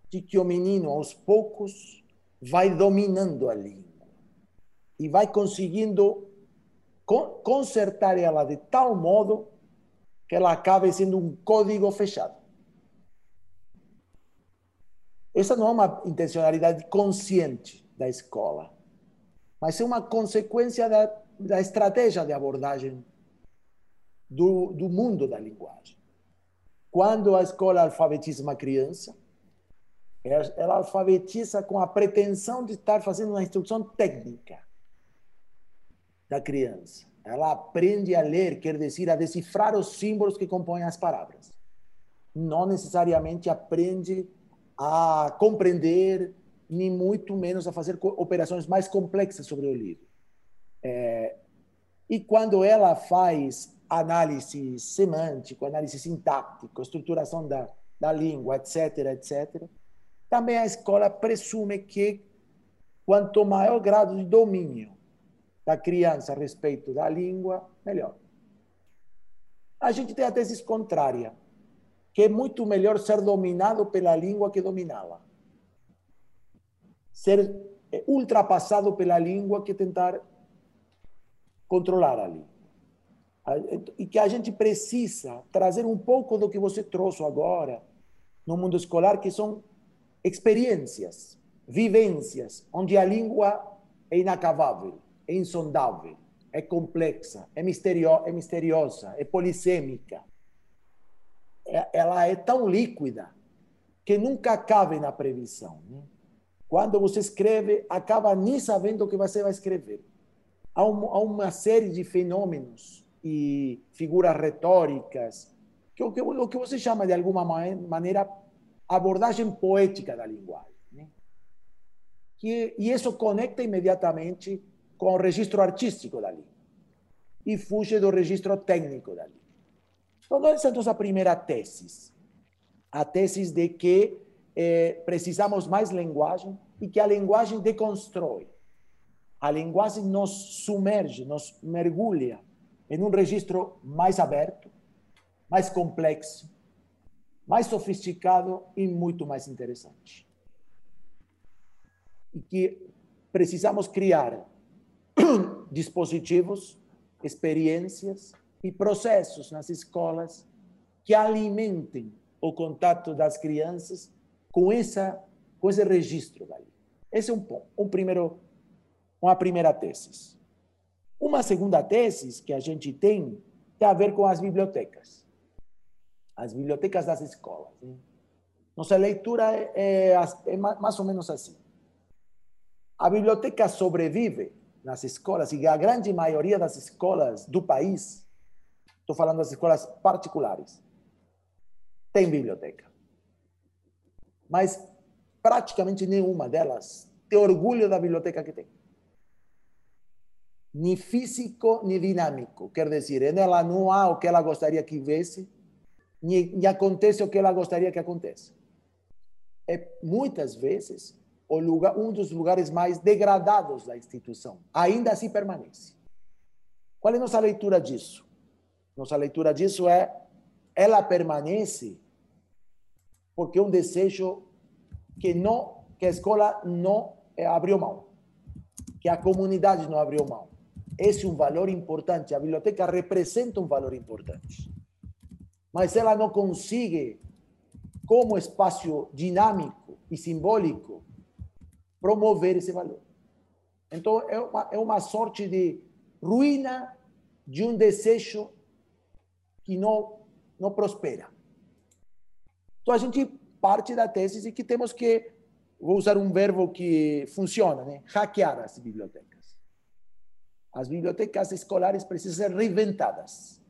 de que o menino, aos poucos, vai dominando a língua e vai conseguindo consertar ela de tal modo que ela acabe sendo um código fechado. Essa não é uma intencionalidade consciente da escola, mas é uma consequência da, da estratégia de abordagem do, do mundo da linguagem. Quando a escola alfabetiza uma criança, ela alfabetiza com a pretensão de estar fazendo uma instrução técnica da criança. Ela aprende a ler, quer dizer, a decifrar os símbolos que compõem as palavras. Não necessariamente aprende a compreender, nem muito menos a fazer operações mais complexas sobre o livro. É, e quando ela faz análise semântico, análise sintático, estruturação da, da língua, etc., etc., também a escola presume que quanto maior grau de domínio da criança a respeito da língua, melhor. A gente tem a tese contrária, que é muito melhor ser dominado pela língua que dominá-la. Ser ultrapassado pela língua que tentar controlar a língua e que a gente precisa trazer um pouco do que você trouxe agora no mundo escolar, que são experiências, vivências, onde a língua é inacavável, é insondável, é complexa, é, misterio, é misteriosa, é polissêmica. É, ela é tão líquida que nunca cabe na previsão. Né? Quando você escreve, acaba nem sabendo o que você vai escrever. Há, um, há uma série de fenômenos e figuras retóricas, que que, o que você chama de alguma maneira abordagem poética da linguagem. Né? Que, e isso conecta imediatamente com o registro artístico da língua e fuge do registro técnico da língua. Então, essa é a nossa primeira tese. A tese de que eh, precisamos mais linguagem e que a linguagem deconstrói. A linguagem nos sumerge, nos mergulha em um registro mais aberto, mais complexo, mais sofisticado e muito mais interessante. E que precisamos criar dispositivos, experiências e processos nas escolas que alimentem o contato das crianças com essa com esse registro dali. Esse é um um primeiro, uma primeira tese. Uma segunda tese que a gente tem tem a ver com as bibliotecas. As bibliotecas das escolas. Né? Nossa leitura é, é, é mais ou menos assim. A biblioteca sobrevive nas escolas e a grande maioria das escolas do país, estou falando das escolas particulares, tem biblioteca. Mas praticamente nenhuma delas tem orgulho da biblioteca que tem. Nem físico, nem dinâmico. Quer dizer, nela não há o que ela gostaria que visse, nem, acontece o que ela gostaria que aconteça. É, muitas vezes, o lugar, um dos lugares mais degradados da instituição. Ainda assim permanece. Qual é a nossa leitura disso? Nossa leitura disso é ela permanece porque é um desejo que não que a escola não abriu mão, que a comunidade não abriu mão. Esse é um valor importante. A biblioteca representa um valor importante. Mas ela não consegue, como espaço dinâmico e simbólico, promover esse valor. Então, é uma, é uma sorte de ruína de um desejo que não, não prospera. Então, a gente parte da tese de que temos que, vou usar um verbo que funciona, né? hackear as bibliotecas. As bibliotecas escolares precisam ser reinventadas.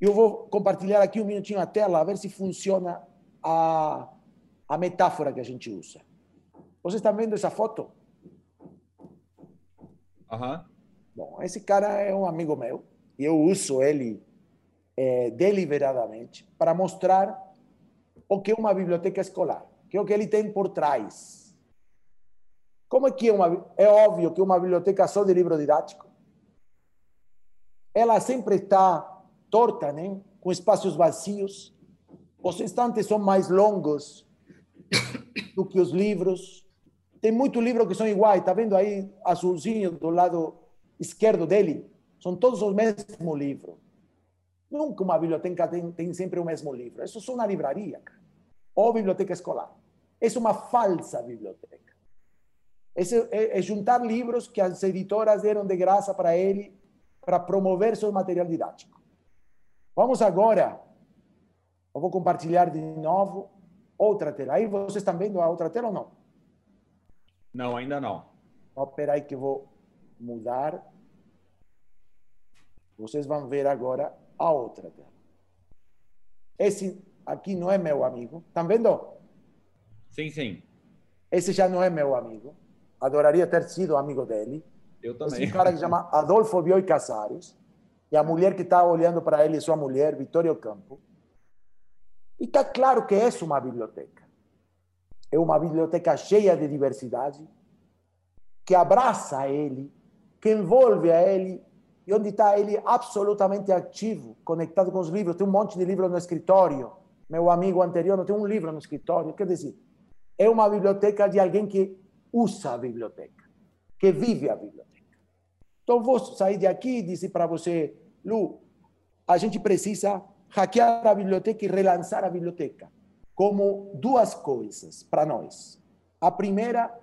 Eu vou compartilhar aqui um minutinho a tela, a ver se funciona a, a metáfora que a gente usa. Vocês estão vendo essa foto? Uhum. Bom, esse cara é um amigo meu e eu uso ele é, deliberadamente para mostrar o que é uma biblioteca escolar, que é o que ele tem por trás. Como é que é uma... É óbvio que uma biblioteca só de livro didático, ela sempre está torta, né? com espaços vazios, os estantes são mais longos do que os livros, tem muito livro que são iguais, tá vendo aí azulzinho do lado esquerdo dele? São todos o mesmo livro. Nunca uma biblioteca tem, tem sempre o mesmo livro. Isso é uma livraria, ou biblioteca escolar. Isso é uma falsa biblioteca. Esse é, é juntar livros que as editoras deram de graça para ele para promover seu material didático. Vamos agora, eu vou compartilhar de novo outra tela. Aí vocês estão vendo a outra tela ou não? Não, ainda não. Espera aí que eu vou mudar. Vocês vão ver agora a outra tela. Esse aqui não é meu amigo. Estão vendo? Sim, sim. Esse já não é meu amigo. Adoraria ter sido amigo dele. Eu também. Esse cara que chama Adolfo Bioi Casares. E a mulher que está olhando para ele sua mulher, Vitória Campo. E está claro que é uma biblioteca é uma biblioteca cheia de diversidade, que abraça ele, que envolve a ele, e onde está ele absolutamente ativo, conectado com os livros. Tem um monte de livros no escritório. Meu amigo anterior não tem um livro no escritório. Quer dizer, é uma biblioteca de alguém que usa a biblioteca, que vive a biblioteca. Então, vou sair de aqui e dizer para você, Lu, a gente precisa hackear a biblioteca e relançar a biblioteca como duas coisas para nós. A primeira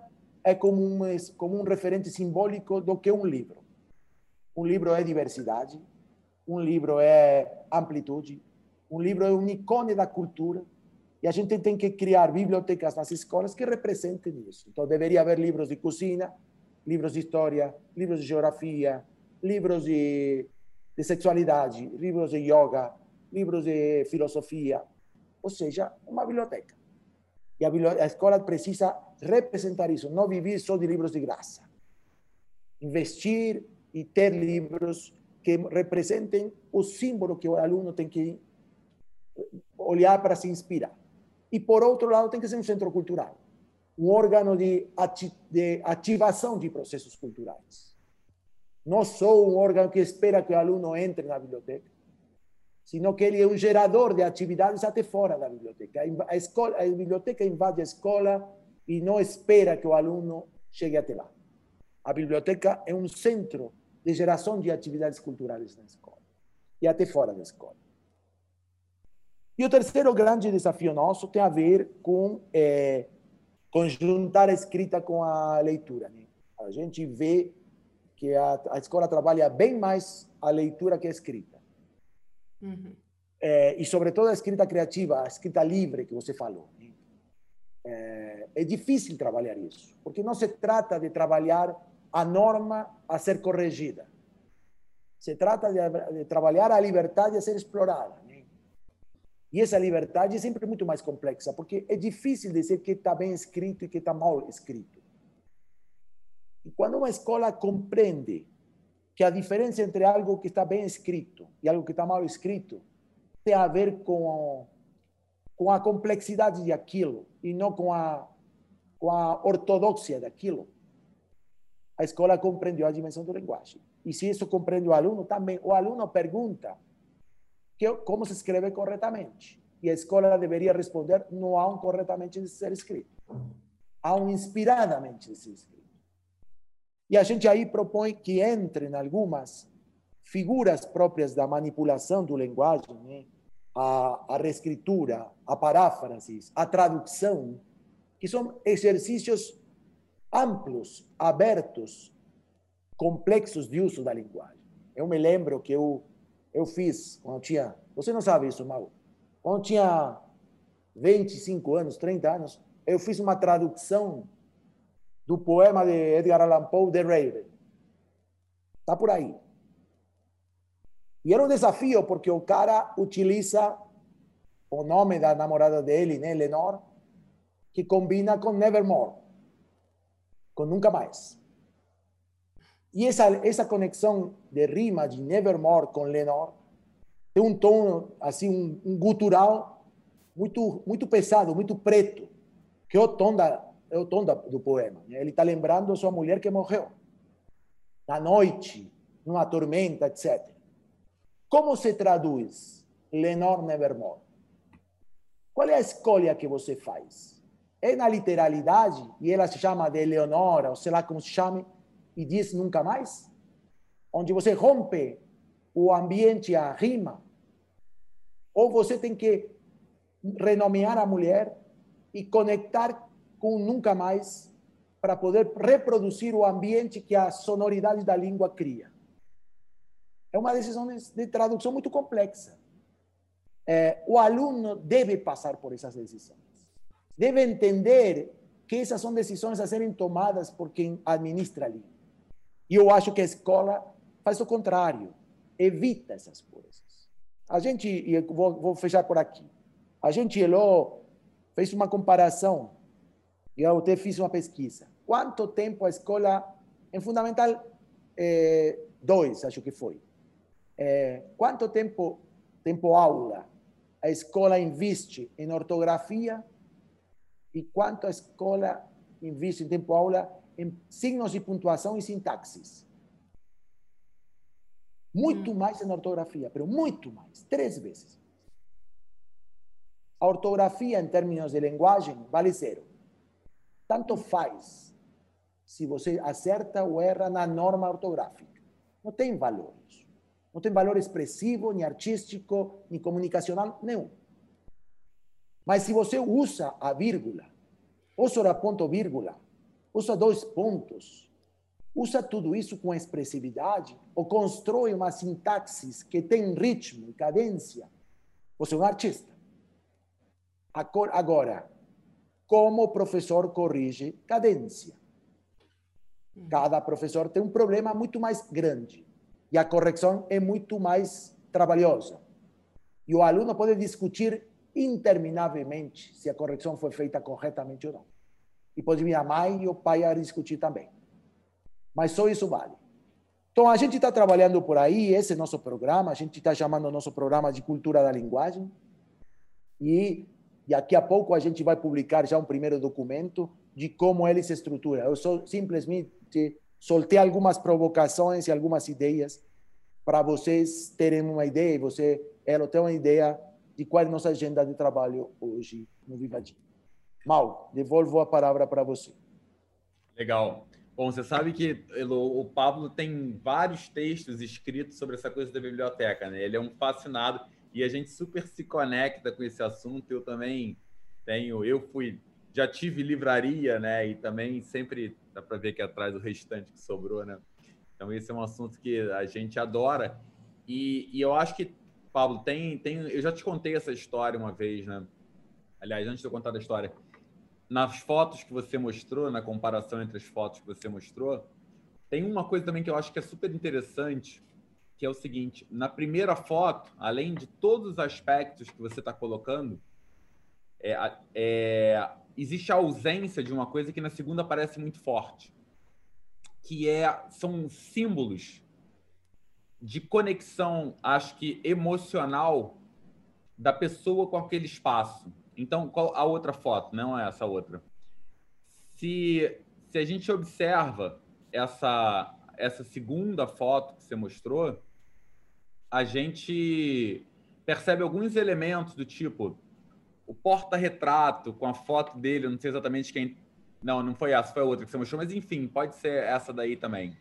é como um, como um referente simbólico do que um livro. Um livro é diversidade, um livro é amplitude, um livro é um ícone da cultura. A gente tem que criar bibliotecas nas escolas que representem isso. Então, deveria haver livros de cozinha, livros de história, livros de geografia, livros de, de sexualidade, de yoga, livros de filosofia, ou seja, uma biblioteca. E a, a escola precisa representar isso, não viver só de livros de graça. Investir e ter livros que representem o símbolo que o aluno tem que olhar para se inspirar. E, por outro lado, tem que ser um centro cultural, um órgão de, ati de ativação de processos culturais. Não só um órgão que espera que o aluno entre na biblioteca, sino que ele é um gerador de atividades até fora da biblioteca. A, escola, a biblioteca invade a escola e não espera que o aluno chegue até lá. A biblioteca é um centro de geração de atividades culturais na escola e até fora da escola. E o terceiro grande desafio nosso tem a ver com é, conjuntar a escrita com a leitura. Né? A gente vê que a, a escola trabalha bem mais a leitura que a escrita. Uhum. É, e, sobretudo, a escrita criativa, a escrita livre que você falou. Né? É, é difícil trabalhar isso, porque não se trata de trabalhar a norma a ser corrigida. Se trata de, de trabalhar a liberdade a ser explorada. E essa liberdade é sempre muito mais complexa, porque é difícil dizer que está bem escrito e que está mal escrito. E quando uma escola compreende que a diferença entre algo que está bem escrito e algo que está mal escrito tem a ver com, com a complexidade de aquilo e não com a, com a ortodoxia daquilo, a escola compreendeu a dimensão do linguagem. E se isso compreende o aluno, também o aluno pergunta que, como se escreve corretamente. E a escola deveria responder: não há um corretamente de ser escrito, há um inspiradamente de ser escrito. E a gente aí propõe que entrem algumas figuras próprias da manipulação do linguagem, né? a, a reescritura, a paráfrases, a tradução, que são exercícios amplos, abertos, complexos de uso da linguagem. Eu me lembro que eu, eu fiz, quando tinha. Você não sabe isso, Mauro. Quando tinha 25 anos, 30 anos, eu fiz uma tradução do poema de Edgar Allan Poe, The Raven. Está por aí. E era um desafio, porque o cara utiliza o nome da namorada dele, né, Lenore, que combina com Nevermore, com Nunca Mais. E essa, essa conexão de rima de Nevermore com Lenore tem um tom, assim, um, um gutural muito, muito pesado, muito preto, que é o tom da, é o tom do poema. Ele está lembrando sua mulher que morreu na noite, numa tormenta, etc. Como se traduz Lenore Nevermore? Qual é a escolha que você faz? É na literalidade, e ela se chama de Eleonora, ou sei lá como se chame, e diz nunca mais? Onde você rompe o ambiente, a rima? Ou você tem que renomear a mulher e conectar com nunca mais para poder reproduzir o ambiente que a sonoridade da língua cria. É uma decisão de, tradução muito complexa. É, o aluno deve passar por essas decisões. Deve entender que essas são decisões a serem tomadas por quem administra a língua. E eu acho que a escola faz o contrário, evita essas coisas. A gente, e vou, vou fechar por aqui, a gente, fez uma comparação e eu até fiz uma pesquisa. Quanto tempo a escola, em Fundamental 2, eh, acho que foi, eh, quanto tempo, tempo aula a escola investe em ortografia e quanto a escola investe em tempo aula em signos de pontuação e sintaxes. Muito hum. mais em ortografia, pero muito mais, três vezes. A ortografia, em termos de linguagem, vale zero. Tanto faz se você acerta ou erra na norma ortográfica. Não tem valor isso. Não tem valor expressivo, nem artístico, nem comunicacional, nenhum. Mas se você usa a vírgula, usa a ponto vírgula, usa dois pontos, usa tudo isso com expressividade, ou constrói uma sintaxe que tem ritmo e cadência, você é um artista. Agora, como o professor corrige cadência. Cada professor tem um problema muito mais grande e a correção é muito mais trabalhosa. E o aluno pode discutir interminavelmente se a correção foi feita corretamente ou não. E pode vir a mãe e o pai a discutir também. Mas só isso vale. Então, a gente está trabalhando por aí, esse é nosso programa, a gente está chamando nosso programa de Cultura da Linguagem. E daqui a pouco a gente vai publicar já um primeiro documento de como ele se estrutura. Eu só simplesmente soltei algumas provocações e algumas ideias para vocês terem uma ideia e você, ela uma ideia de qual é a nossa agenda de trabalho hoje no Vivadim. Mal, devolvo a palavra para você. Legal. Bom, você sabe que o Pablo tem vários textos escritos sobre essa coisa da biblioteca, né? Ele é um fascinado e a gente super se conecta com esse assunto. Eu também tenho, eu fui, já tive livraria, né? E também sempre dá para ver aqui atrás o restante que sobrou, né? Então esse é um assunto que a gente adora. E, e eu acho que Pablo tem, tem, eu já te contei essa história uma vez, né? Aliás, antes de eu contar a história, nas fotos que você mostrou, na comparação entre as fotos que você mostrou, tem uma coisa também que eu acho que é super interessante, que é o seguinte: na primeira foto, além de todos os aspectos que você está colocando, é, é, existe a ausência de uma coisa que na segunda parece muito forte, que é são símbolos de conexão, acho que emocional da pessoa com aquele espaço. Então, qual a outra foto? Não é essa outra. Se, se a gente observa essa, essa segunda foto que você mostrou, a gente percebe alguns elementos do tipo o porta-retrato com a foto dele, não sei exatamente quem. Não, não foi essa, foi outra que você mostrou, mas enfim, pode ser essa daí também.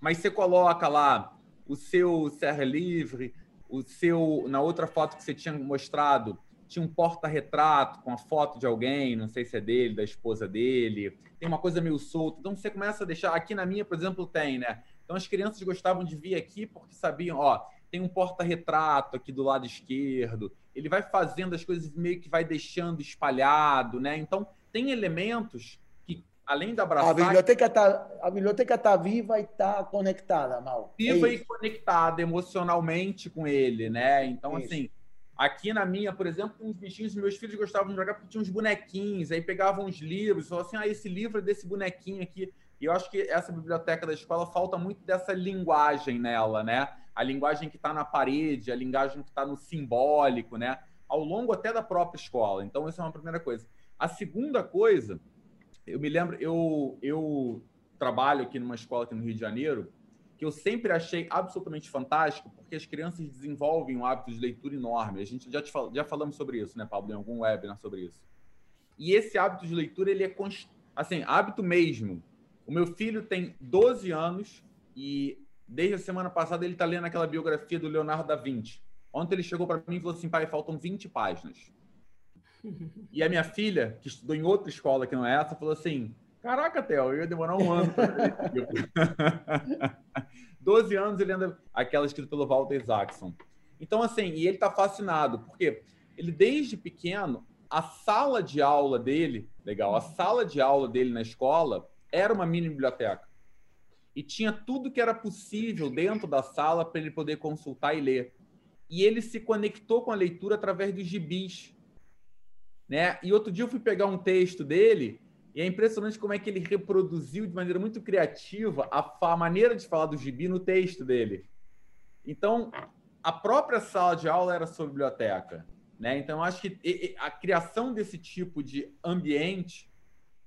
Mas você coloca lá o seu Serra Livre, o seu. Na outra foto que você tinha mostrado, tinha um porta-retrato com a foto de alguém, não sei se é dele, da esposa dele, tem uma coisa meio solta. Então você começa a deixar. Aqui na minha, por exemplo, tem, né? Então as crianças gostavam de vir aqui porque sabiam, ó, tem um porta-retrato aqui do lado esquerdo. Ele vai fazendo as coisas meio que vai deixando espalhado, né? Então tem elementos que, além da abraçar... A biblioteca está a biblioteca tá viva e está conectada, Mal. Viva é e conectada emocionalmente com ele, né? Então, assim Aqui na minha, por exemplo, uns bichinhos, meus filhos gostavam de jogar porque tinha uns bonequinhos, aí pegavam uns livros, falavam assim, ah, esse livro é desse bonequinho aqui. E eu acho que essa biblioteca da escola falta muito dessa linguagem nela, né? A linguagem que está na parede, a linguagem que está no simbólico, né? Ao longo até da própria escola. Então, essa é uma primeira coisa. A segunda coisa, eu me lembro, eu, eu trabalho aqui numa escola aqui no Rio de Janeiro, que eu sempre achei absolutamente fantástico, porque as crianças desenvolvem um hábito de leitura enorme. A gente já, fal... já falamos sobre isso, né, Pablo, em algum webinar sobre isso. E esse hábito de leitura, ele é const... assim, hábito mesmo. O meu filho tem 12 anos e desde a semana passada ele está lendo aquela biografia do Leonardo da Vinci. Ontem ele chegou para mim e falou assim, pai, faltam 20 páginas. E a minha filha, que estudou em outra escola que não é essa, falou assim, Caraca, Theo, eu ia demorar um ano para ler 12 anos ele anda aquela escrita pelo Walter Isaacson. Então, assim, e ele está fascinado, porque ele, desde pequeno, a sala de aula dele, legal, a sala de aula dele na escola era uma mini biblioteca. E tinha tudo que era possível dentro da sala para ele poder consultar e ler. E ele se conectou com a leitura através dos gibis. Né? E outro dia eu fui pegar um texto dele e é impressionante como é que ele reproduziu de maneira muito criativa a, a maneira de falar do gibi no texto dele. Então, a própria sala de aula era sua biblioteca. Né? Então, acho que a criação desse tipo de ambiente,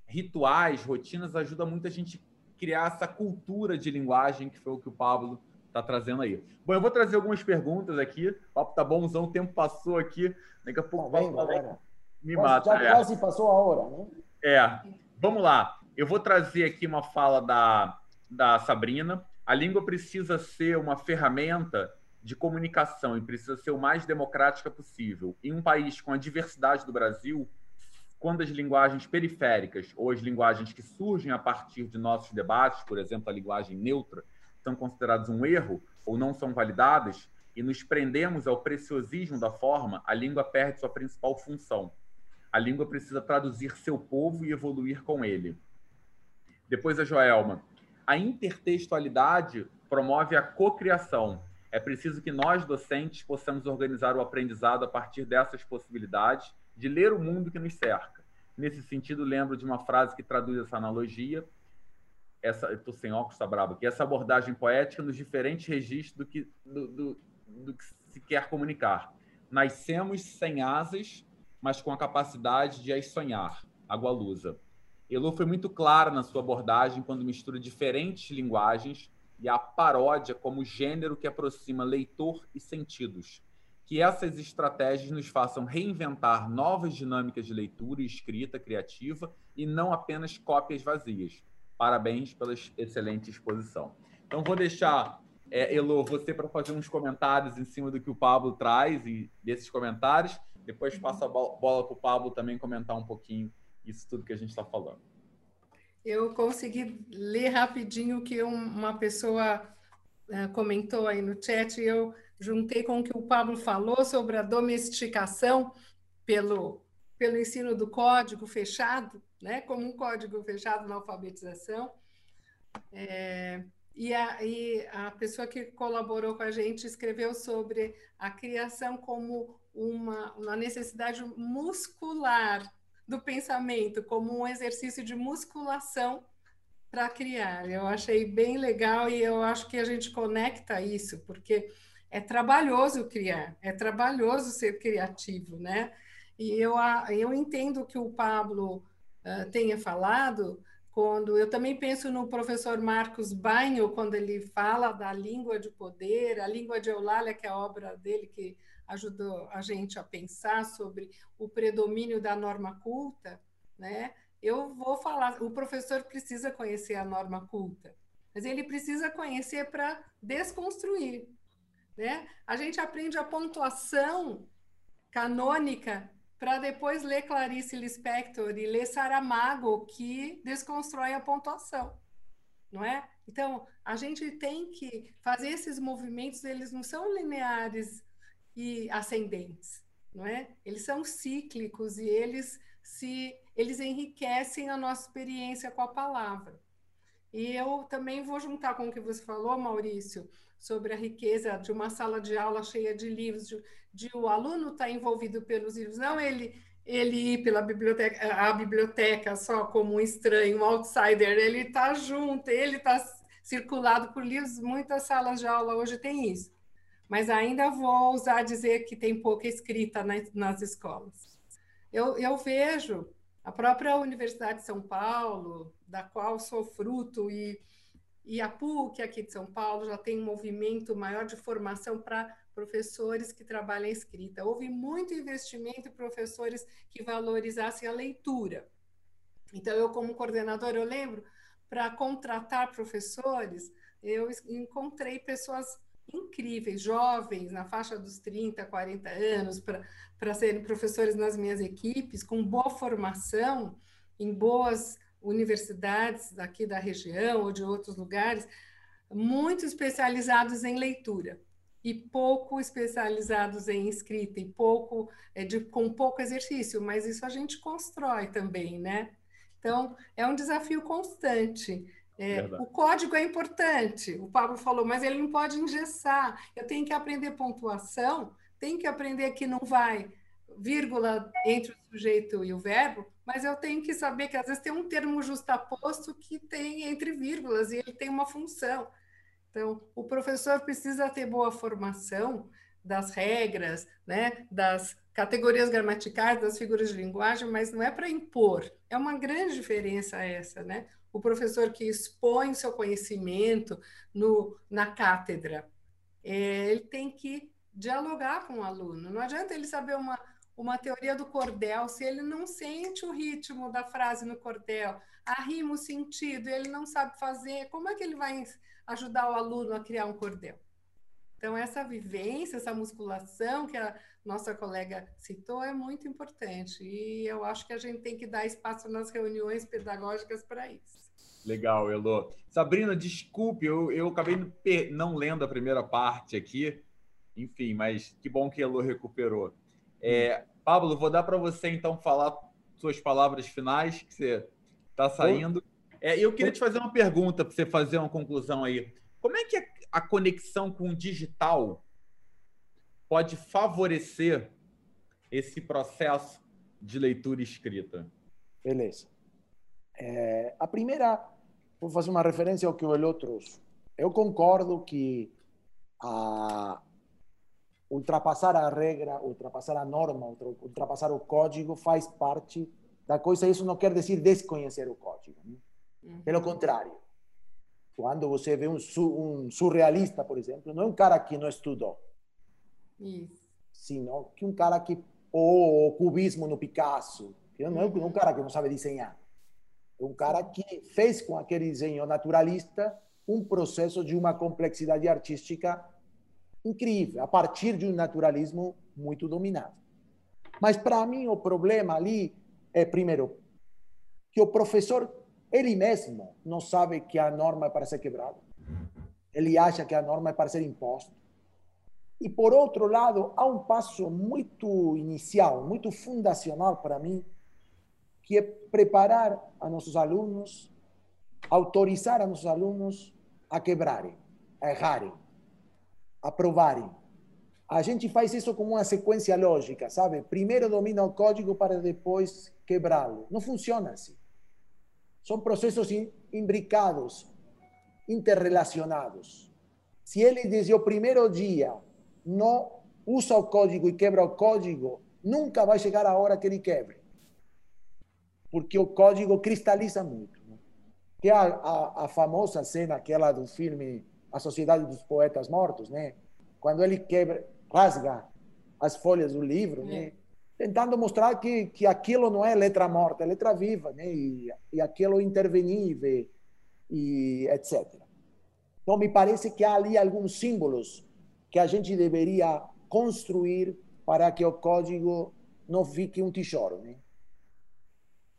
rituais, rotinas, ajuda muito a gente criar essa cultura de linguagem, que foi o que o Pablo está trazendo aí. Bom, eu vou trazer algumas perguntas aqui. O papo tá bonzão, o tempo passou aqui. Daqui a pouco vendo, me mata. Já é. quase passou a hora, né? É, vamos lá. Eu vou trazer aqui uma fala da, da Sabrina. A língua precisa ser uma ferramenta de comunicação e precisa ser o mais democrática possível. Em um país com a diversidade do Brasil, quando as linguagens periféricas ou as linguagens que surgem a partir de nossos debates, por exemplo, a linguagem neutra, são consideradas um erro ou não são validadas, e nos prendemos ao preciosismo da forma, a língua perde sua principal função, a língua precisa traduzir seu povo e evoluir com ele. Depois a Joelma. A intertextualidade promove a cocriação. É preciso que nós, docentes, possamos organizar o aprendizado a partir dessas possibilidades de ler o mundo que nos cerca. Nesse sentido, lembro de uma frase que traduz essa analogia. Essa, estou sem óculos, está bravo aqui. Essa abordagem poética nos diferentes registros do que, do, do, do que se quer comunicar. Nascemos sem asas mas com a capacidade de as sonhar. Água Lusa. Elu foi muito clara na sua abordagem quando mistura diferentes linguagens e a paródia como gênero que aproxima leitor e sentidos. Que essas estratégias nos façam reinventar novas dinâmicas de leitura e escrita criativa e não apenas cópias vazias. Parabéns pela excelente exposição. Então, vou deixar, é, Elo, você para fazer uns comentários em cima do que o Pablo traz e desses comentários. Depois uhum. passa a bola para o Pablo também comentar um pouquinho isso tudo que a gente está falando. Eu consegui ler rapidinho o que uma pessoa eh, comentou aí no chat e eu juntei com o que o Pablo falou sobre a domesticação pelo, pelo ensino do código fechado, né? como um código fechado na alfabetização. É, e, a, e a pessoa que colaborou com a gente escreveu sobre a criação como uma, uma necessidade muscular do pensamento, como um exercício de musculação para criar. Eu achei bem legal e eu acho que a gente conecta isso, porque é trabalhoso criar, é trabalhoso ser criativo, né? E eu, eu entendo que o Pablo uh, tenha falado, quando eu também penso no professor Marcos Bainho, quando ele fala da língua de poder, a língua de Eulália, que é a obra dele que ajudou a gente a pensar sobre o predomínio da norma culta, né? Eu vou falar, o professor precisa conhecer a norma culta, mas ele precisa conhecer para desconstruir, né? A gente aprende a pontuação canônica para depois ler Clarice Lispector e ler Saramago, que desconstrói a pontuação, não é? Então, a gente tem que fazer esses movimentos, eles não são lineares e ascendentes, não é? Eles são cíclicos e eles se eles enriquecem a nossa experiência com a palavra. E eu também vou juntar com o que você falou, Maurício, sobre a riqueza de uma sala de aula cheia de livros, de, de o aluno estar tá envolvido pelos livros, não ele ele ir pela biblioteca, a biblioteca só como um estranho, um outsider, ele está junto, ele está circulado por livros, muitas salas de aula hoje tem isso. Mas ainda vou usar dizer que tem pouca escrita nas, nas escolas. Eu, eu vejo a própria Universidade de São Paulo, da qual sou fruto, e, e a PUC aqui de São Paulo já tem um movimento maior de formação para professores que trabalham escrita. Houve muito investimento em professores que valorizassem a leitura. Então, eu, como coordenadora, eu lembro, para contratar professores, eu encontrei pessoas incríveis, jovens, na faixa dos 30, 40 anos, para serem professores nas minhas equipes, com boa formação, em boas universidades aqui da região ou de outros lugares, muito especializados em leitura e pouco especializados em escrita e pouco é, de, com pouco exercício, mas isso a gente constrói também, né? Então é um desafio constante. É, o código é importante, o Pablo falou, mas ele não pode engessar. Eu tenho que aprender pontuação, tenho que aprender que não vai vírgula entre o sujeito e o verbo, mas eu tenho que saber que às vezes tem um termo justaposto que tem entre vírgulas e ele tem uma função. Então, o professor precisa ter boa formação das regras, né, das categorias gramaticais, das figuras de linguagem, mas não é para impor. É uma grande diferença essa, né? O professor que expõe seu conhecimento no, na cátedra, é, ele tem que dialogar com o aluno. Não adianta ele saber uma, uma teoria do cordel se ele não sente o ritmo da frase no cordel, a rima, o sentido, ele não sabe fazer. Como é que ele vai ajudar o aluno a criar um cordel. Então, essa vivência, essa musculação que a nossa colega citou é muito importante. E eu acho que a gente tem que dar espaço nas reuniões pedagógicas para isso. Legal, Elo. Sabrina, desculpe, eu, eu acabei não lendo a primeira parte aqui. Enfim, mas que bom que Elo recuperou. É, Pablo, vou dar para você então falar suas palavras finais, que você está saindo. É, eu queria te fazer uma pergunta para você fazer uma conclusão aí. Como é que a conexão com o digital pode favorecer esse processo de leitura escrita? Beleza. É, a primeira, vou fazer uma referência ao que o Elô trouxe. Eu concordo que a ultrapassar a regra, ultrapassar a norma, ultrapassar o código faz parte da coisa. Isso não quer dizer desconhecer o código. Né? Pelo contrário, quando você vê um, um, surrealista, por exemplo, não é um cara que não estudou, Isso. sino que um cara que ou o cubismo no Picasso, que não é um cara que não sabe desenhar, é um cara que fez com aquele desenho naturalista um processo de uma complexidade artística incrível, a partir de um naturalismo muito dominado. Mas para mim o problema ali é primeiro que o professor ele mesmo não sabe que a norma é para ser quebrada. Ele acha que a norma é para ser imposta. E, por outro lado, há um passo muito inicial, muito fundacional para mim, que é preparar a nossos alunos, autorizar a nossos alunos a quebrarem, a errarem, a provarem. A gente faz isso como uma sequência lógica, sabe? Primeiro domina o código para depois quebrá-lo. Não funciona assim. São processos imbricados, interrelacionados. Se ele desde o primeiro dia não usa o código e quebra o código, nunca vai chegar a hora que ele quebre. Porque o código cristaliza muito. Né? Que a, a, a, famosa cena, aquela do filme A Sociedade dos Poetas Mortos, né? Quando ele quebra, rasga as folhas do livro, né? É. tentando mostrar que, que aquilo não é letra morta, é letra viva, né? e, e aquilo intervenível, e etc. Então, me parece que há ali alguns símbolos que a gente deveria construir para que o código não fique um tijolo, né?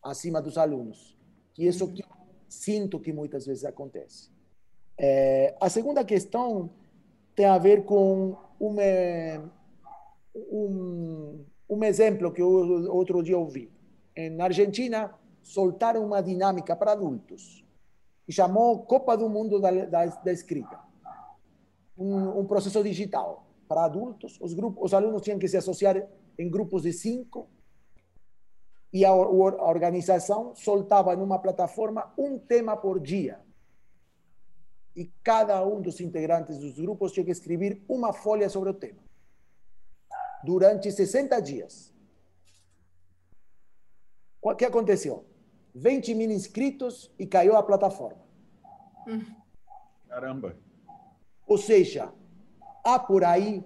acima dos alunos. Que isso que sinto que muitas vezes acontece. É, a segunda questão tem a ver com uma, um, um exemplo que eu outro dia ouvi. Na Argentina, soltaram uma dinâmica para adultos que chamou Copa do Mundo da, da, da Escrita. Um, um, processo digital para adultos. Os, grupos, os alunos tinham que se associar em grupos de cinco e a, a organização soltava numa plataforma um tema por dia e cada um dos integrantes dos grupos tinha que escrever uma folha sobre o tema durante 60 dias. O que aconteceu? 20 mil inscritos e caiu a plataforma. Caramba! Ou seja, há por aí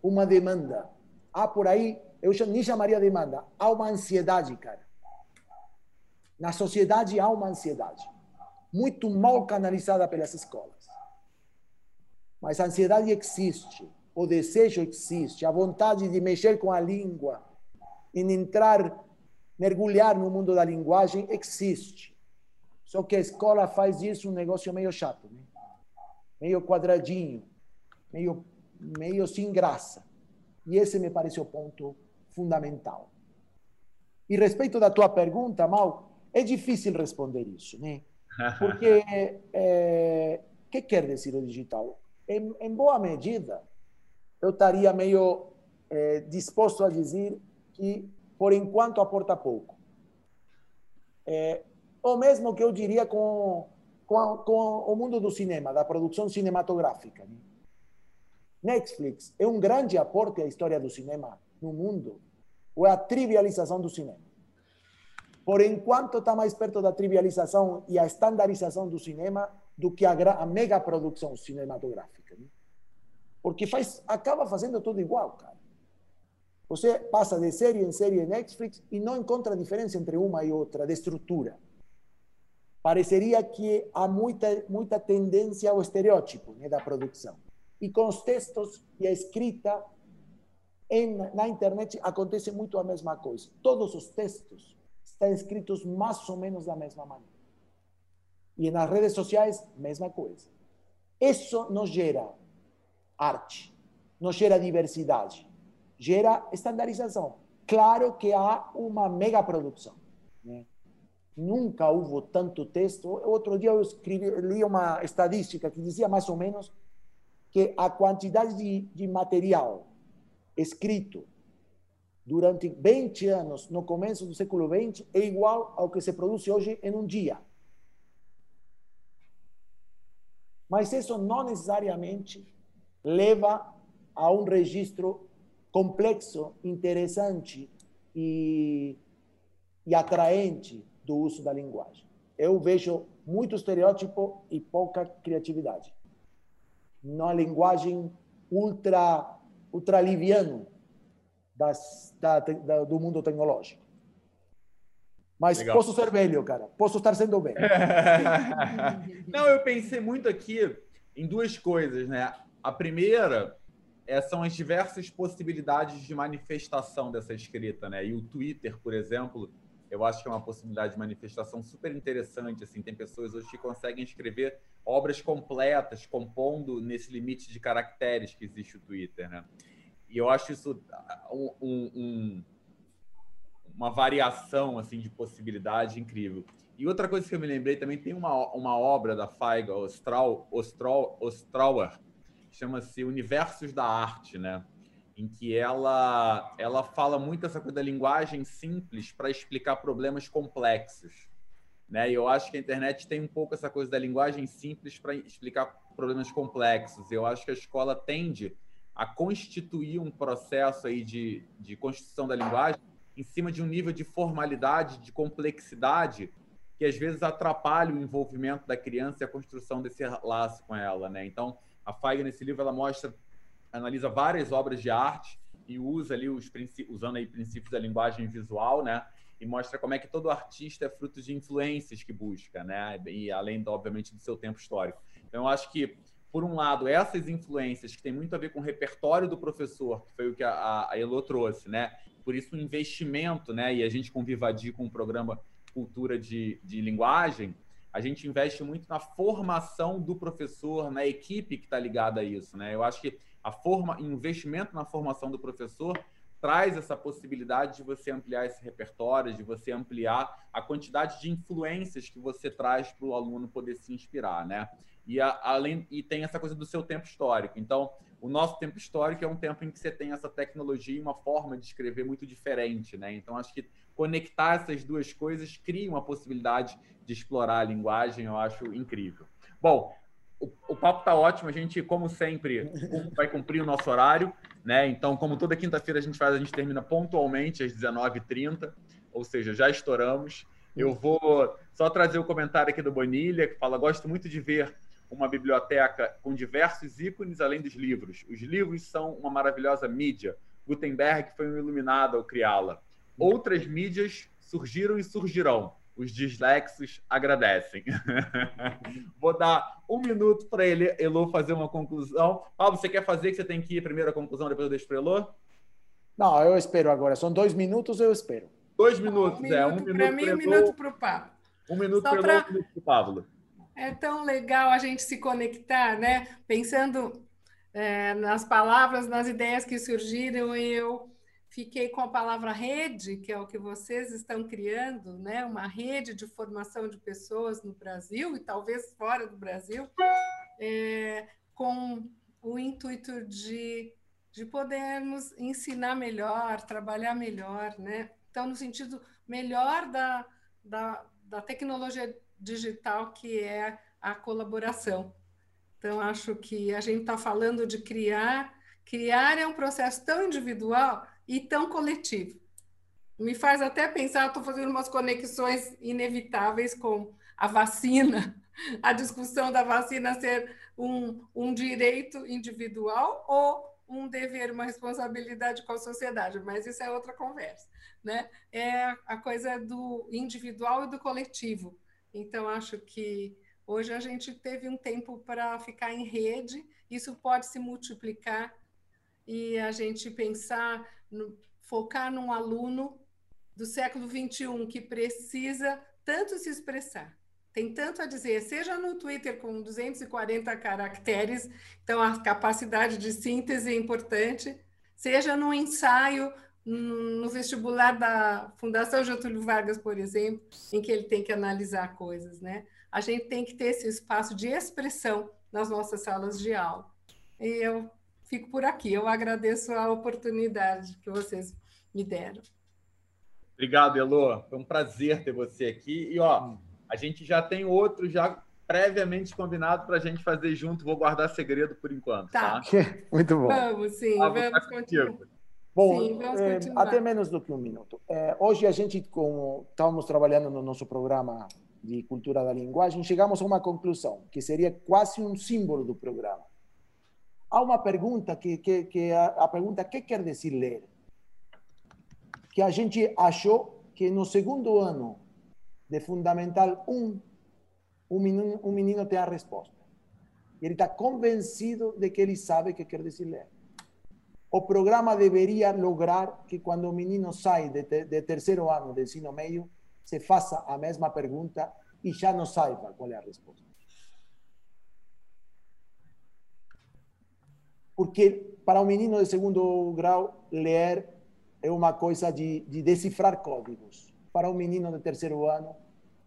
uma demanda. Há por aí, eu nem chamaria demanda, há uma ansiedade, cara. Na sociedade há uma ansiedade muito mal canalizada pelas escolas. Mas a ansiedade existe, o desejo existe, a vontade de mexer com a língua, em entrar, mergulhar no mundo da linguagem existe. Só que a escola faz isso um negócio meio chato, né? Meio quadradinho, meio, meio sem graça. E esse me parece o ponto fundamental. E respeito da tua pergunta, Mal, é difícil responder isso, né? Porque é, que quer dizer o digital? Em, em boa medida, eu estaria meio é, disposto a dizer que, por enquanto, aporta pouco. É, ou mesmo que eu diria com, com, com o mundo do cinema, da produção cinematográfica. Netflix é um grande aporte à história do cinema no mundo, ou é a trivialização do cinema? por enquanto está mais perto da trivialização e a estandarização do cinema do que a, a mega produção cinematográfica. Né? Porque faz, acaba fazendo tudo igual, cara. Você passa de série em série em Netflix e não encontra diferença entre uma e outra de estrutura. Pareceria que há muita, muita tendência ao estereótipo né, da produção. E com os textos e a escrita em, na internet acontece muito a mesma coisa. Todos os textos estão escritos mais ou menos da mesma maneira. E nas redes sociais, mesma coisa. Isso não gera arte, não gera diversidade, gera estandarização. Claro que há uma mega produção. Né? Nunca houve tanto texto. Outro dia eu escrevi, li uma estatística que dizia mais ou menos que a quantidade de, de material escrito durante 20 anos, no começo do século XX, é igual ao que se produz hoje em um dia. Mas isso não necessariamente leva a um registro complexo, interessante e, e atraente do uso da linguagem. Eu vejo muito estereótipo e pouca criatividade. Na linguagem ultra, ultra liviano, das, da, da, do mundo tecnológico. Mas Legal. posso ser velho, cara. Posso estar sendo velho. Não, eu pensei muito aqui em duas coisas, né? A primeira é, são as diversas possibilidades de manifestação dessa escrita, né? E o Twitter, por exemplo, eu acho que é uma possibilidade de manifestação super interessante. Assim, tem pessoas hoje que conseguem escrever obras completas, compondo nesse limite de caracteres que existe o Twitter, né? E eu acho isso um, um, uma variação assim de possibilidade incrível. E outra coisa que eu me lembrei também tem uma, uma obra da Feiga Ostrauer, chama-se Universos da Arte, né? Em que ela ela fala muito essa coisa da linguagem simples para explicar problemas complexos, né? E eu acho que a internet tem um pouco essa coisa da linguagem simples para explicar problemas complexos. Eu acho que a escola tende a constituir um processo aí de, de construção da linguagem em cima de um nível de formalidade, de complexidade que às vezes atrapalha o envolvimento da criança e a construção desse laço com ela, né? Então, a Feiga nesse livro ela mostra, analisa várias obras de arte e usa ali os usando aí princípios da linguagem visual, né? E mostra como é que todo artista é fruto de influências que busca, né? E além, obviamente, do seu tempo histórico. Então, eu acho que por um lado, essas influências que tem muito a ver com o repertório do professor, que foi o que a, a Elo trouxe, né? Por isso, o investimento, né? E a gente com com o programa cultura de, de linguagem, a gente investe muito na formação do professor, na equipe que está ligada a isso. Né? Eu acho que a forma, investimento na formação do professor traz essa possibilidade de você ampliar esse repertório, de você ampliar a quantidade de influências que você traz para o aluno poder se inspirar, né? E a, além e tem essa coisa do seu tempo histórico. Então, o nosso tempo histórico é um tempo em que você tem essa tecnologia e uma forma de escrever muito diferente, né? Então, acho que conectar essas duas coisas cria uma possibilidade de explorar a linguagem, eu acho incrível. Bom, o, papo está ótimo, a gente, como sempre, vai cumprir o nosso horário, né? Então, como toda quinta-feira a gente faz, a gente termina pontualmente às 19h30, ou seja, já estouramos. Eu vou só trazer o comentário aqui do Bonilha, que fala: gosto muito de ver uma biblioteca com diversos ícones além dos livros. Os livros são uma maravilhosa mídia. Gutenberg foi um iluminado ao criá-la. Outras mídias surgiram e surgirão. Os dislexos agradecem. Vou dar um minuto para ele, Elo, fazer uma conclusão. Paulo, você quer fazer que você tem que ir primeiro a conclusão, depois eu deixo para Elo? Não, eu espero agora. São dois minutos, eu espero. Dois minutos, um é. Um minuto para mim, um minuto para o Pablo. Um minuto para pra... um minuto para o Pablo. É tão legal a gente se conectar, né? Pensando é, nas palavras, nas ideias que surgiram, eu Fiquei com a palavra rede, que é o que vocês estão criando, né? uma rede de formação de pessoas no Brasil e talvez fora do Brasil, é, com o intuito de, de podermos ensinar melhor, trabalhar melhor. Né? Então, no sentido melhor da, da, da tecnologia digital, que é a colaboração. Então, acho que a gente está falando de criar. Criar é um processo tão individual e tão coletivo. Me faz até pensar, estou fazendo umas conexões inevitáveis com a vacina, a discussão da vacina ser um, um direito individual ou um dever, uma responsabilidade com a sociedade, mas isso é outra conversa, né? É a coisa do individual e do coletivo. Então, acho que hoje a gente teve um tempo para ficar em rede, isso pode se multiplicar e a gente pensar, no, focar num aluno do século XXI que precisa tanto se expressar, tem tanto a dizer, seja no Twitter com 240 caracteres, então a capacidade de síntese é importante, seja no ensaio no vestibular da Fundação Getúlio Vargas, por exemplo, em que ele tem que analisar coisas, né? A gente tem que ter esse espaço de expressão nas nossas salas de aula. E eu fico por aqui. Eu agradeço a oportunidade que vocês me deram. Obrigado, Elô. Foi um prazer ter você aqui. E ó, a gente já tem outro já previamente combinado para a gente fazer junto. Vou guardar segredo por enquanto. Tá. tá? Muito bom. Vamos, sim. Ah, vamos continuar. Bom, sim, vamos é, até menos do que um minuto. É, hoje a gente, como estávamos trabalhando no nosso programa de cultura da linguagem, chegamos a uma conclusão que seria quase um símbolo do programa há uma pergunta que, que, que a, a pergunta que quer dizer ler? Que a gente achou que no segundo ano de Fundamental 1, um menino, um menino tem a resposta. E ele está convencido de que ele sabe o que quer dizer ler. O programa deveria lograr que quando o menino sai de, de terceiro ano de ensino médio, se faça a mesma pergunta e já não saiba qual é a resposta. Porque para um menino de segundo grau ler é uma coisa de, de decifrar códigos. Para um menino de terceiro ano,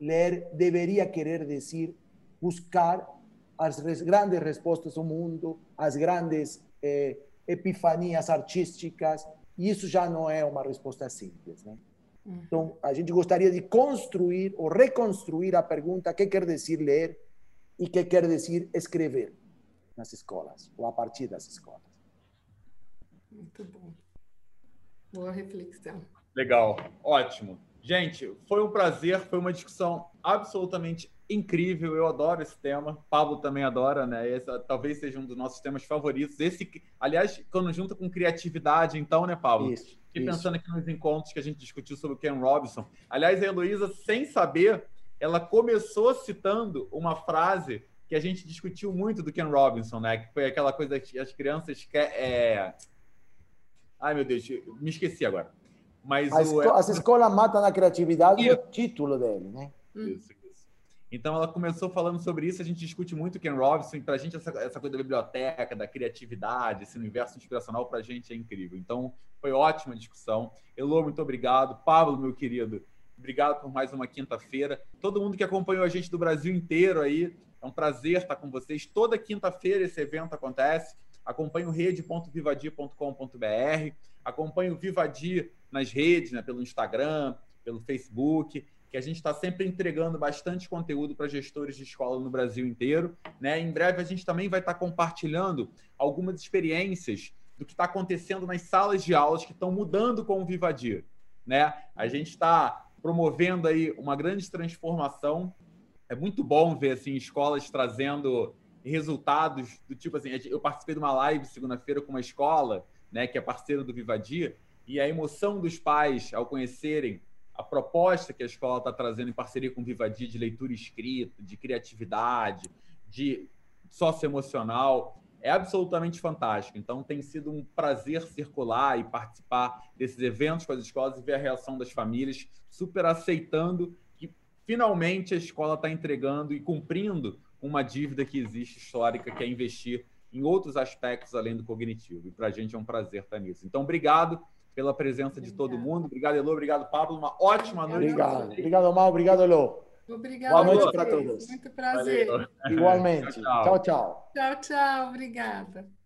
ler deveria querer dizer buscar as grandes respostas do mundo, as grandes eh, epifanias artísticas, e isso já não é uma resposta simples. Né? Então, a gente gostaria de construir ou reconstruir a pergunta: o que quer dizer ler e o que quer dizer escrever nas escolas, ou a partir das escolas. Muito bom. Boa reflexão. Legal, ótimo. Gente, foi um prazer, foi uma discussão absolutamente incrível. Eu adoro esse tema. Pablo também adora, né? Esse talvez seja um dos nossos temas favoritos. Esse, aliás, quando junta com criatividade, então, né, Pablo? Isso. Fiquei pensando aqui nos encontros que a gente discutiu sobre o Ken Robinson. Aliás, a Heloísa, sem saber, ela começou citando uma frase que a gente discutiu muito do Ken Robinson, né? Que foi aquela coisa que as crianças querem. É... Ai, meu Deus, me esqueci agora. Mas a o... As escolas matam a criatividade, é o título dele, né? Isso, isso. Então ela começou falando sobre isso, a gente discute muito o Ken Robinson, para a gente essa, essa coisa da biblioteca, da criatividade, esse universo inspiracional para a gente é incrível. Então foi ótima discussão. Elô, muito obrigado. Pablo, meu querido, obrigado por mais uma quinta-feira. Todo mundo que acompanhou a gente do Brasil inteiro aí, é um prazer estar com vocês. Toda quinta-feira esse evento acontece. Acompanhe o rede.vivadia.com.br, acompanhe o Vivadia nas redes, né, pelo Instagram, pelo Facebook, que a gente está sempre entregando bastante conteúdo para gestores de escola no Brasil inteiro. Né? Em breve a gente também vai estar tá compartilhando algumas experiências do que está acontecendo nas salas de aulas que estão mudando com o Vivadia. Né? A gente está promovendo aí uma grande transformação. É muito bom ver assim escolas trazendo resultados do tipo assim. Eu participei de uma live segunda-feira com uma escola, né, que é parceira do Vivadia, e a emoção dos pais ao conhecerem a proposta que a escola está trazendo em parceria com o Vivadia de leitura escrita, de criatividade, de socioemocional, é absolutamente fantástico. Então, tem sido um prazer circular e participar desses eventos com as escolas e ver a reação das famílias, super aceitando finalmente a escola está entregando e cumprindo uma dívida que existe histórica, que é investir em outros aspectos além do cognitivo. E para a gente é um prazer estar nisso. Então, obrigado pela presença de todo mundo. Obrigado, Elô. Obrigado, Pablo. Uma ótima noite. Obrigado. Obrigado, Mal. Obrigado, Elô. Obrigada. Boa noite para todos. Muito prazer. Valeu. Igualmente. Tchau, tchau. Tchau, tchau. Obrigada.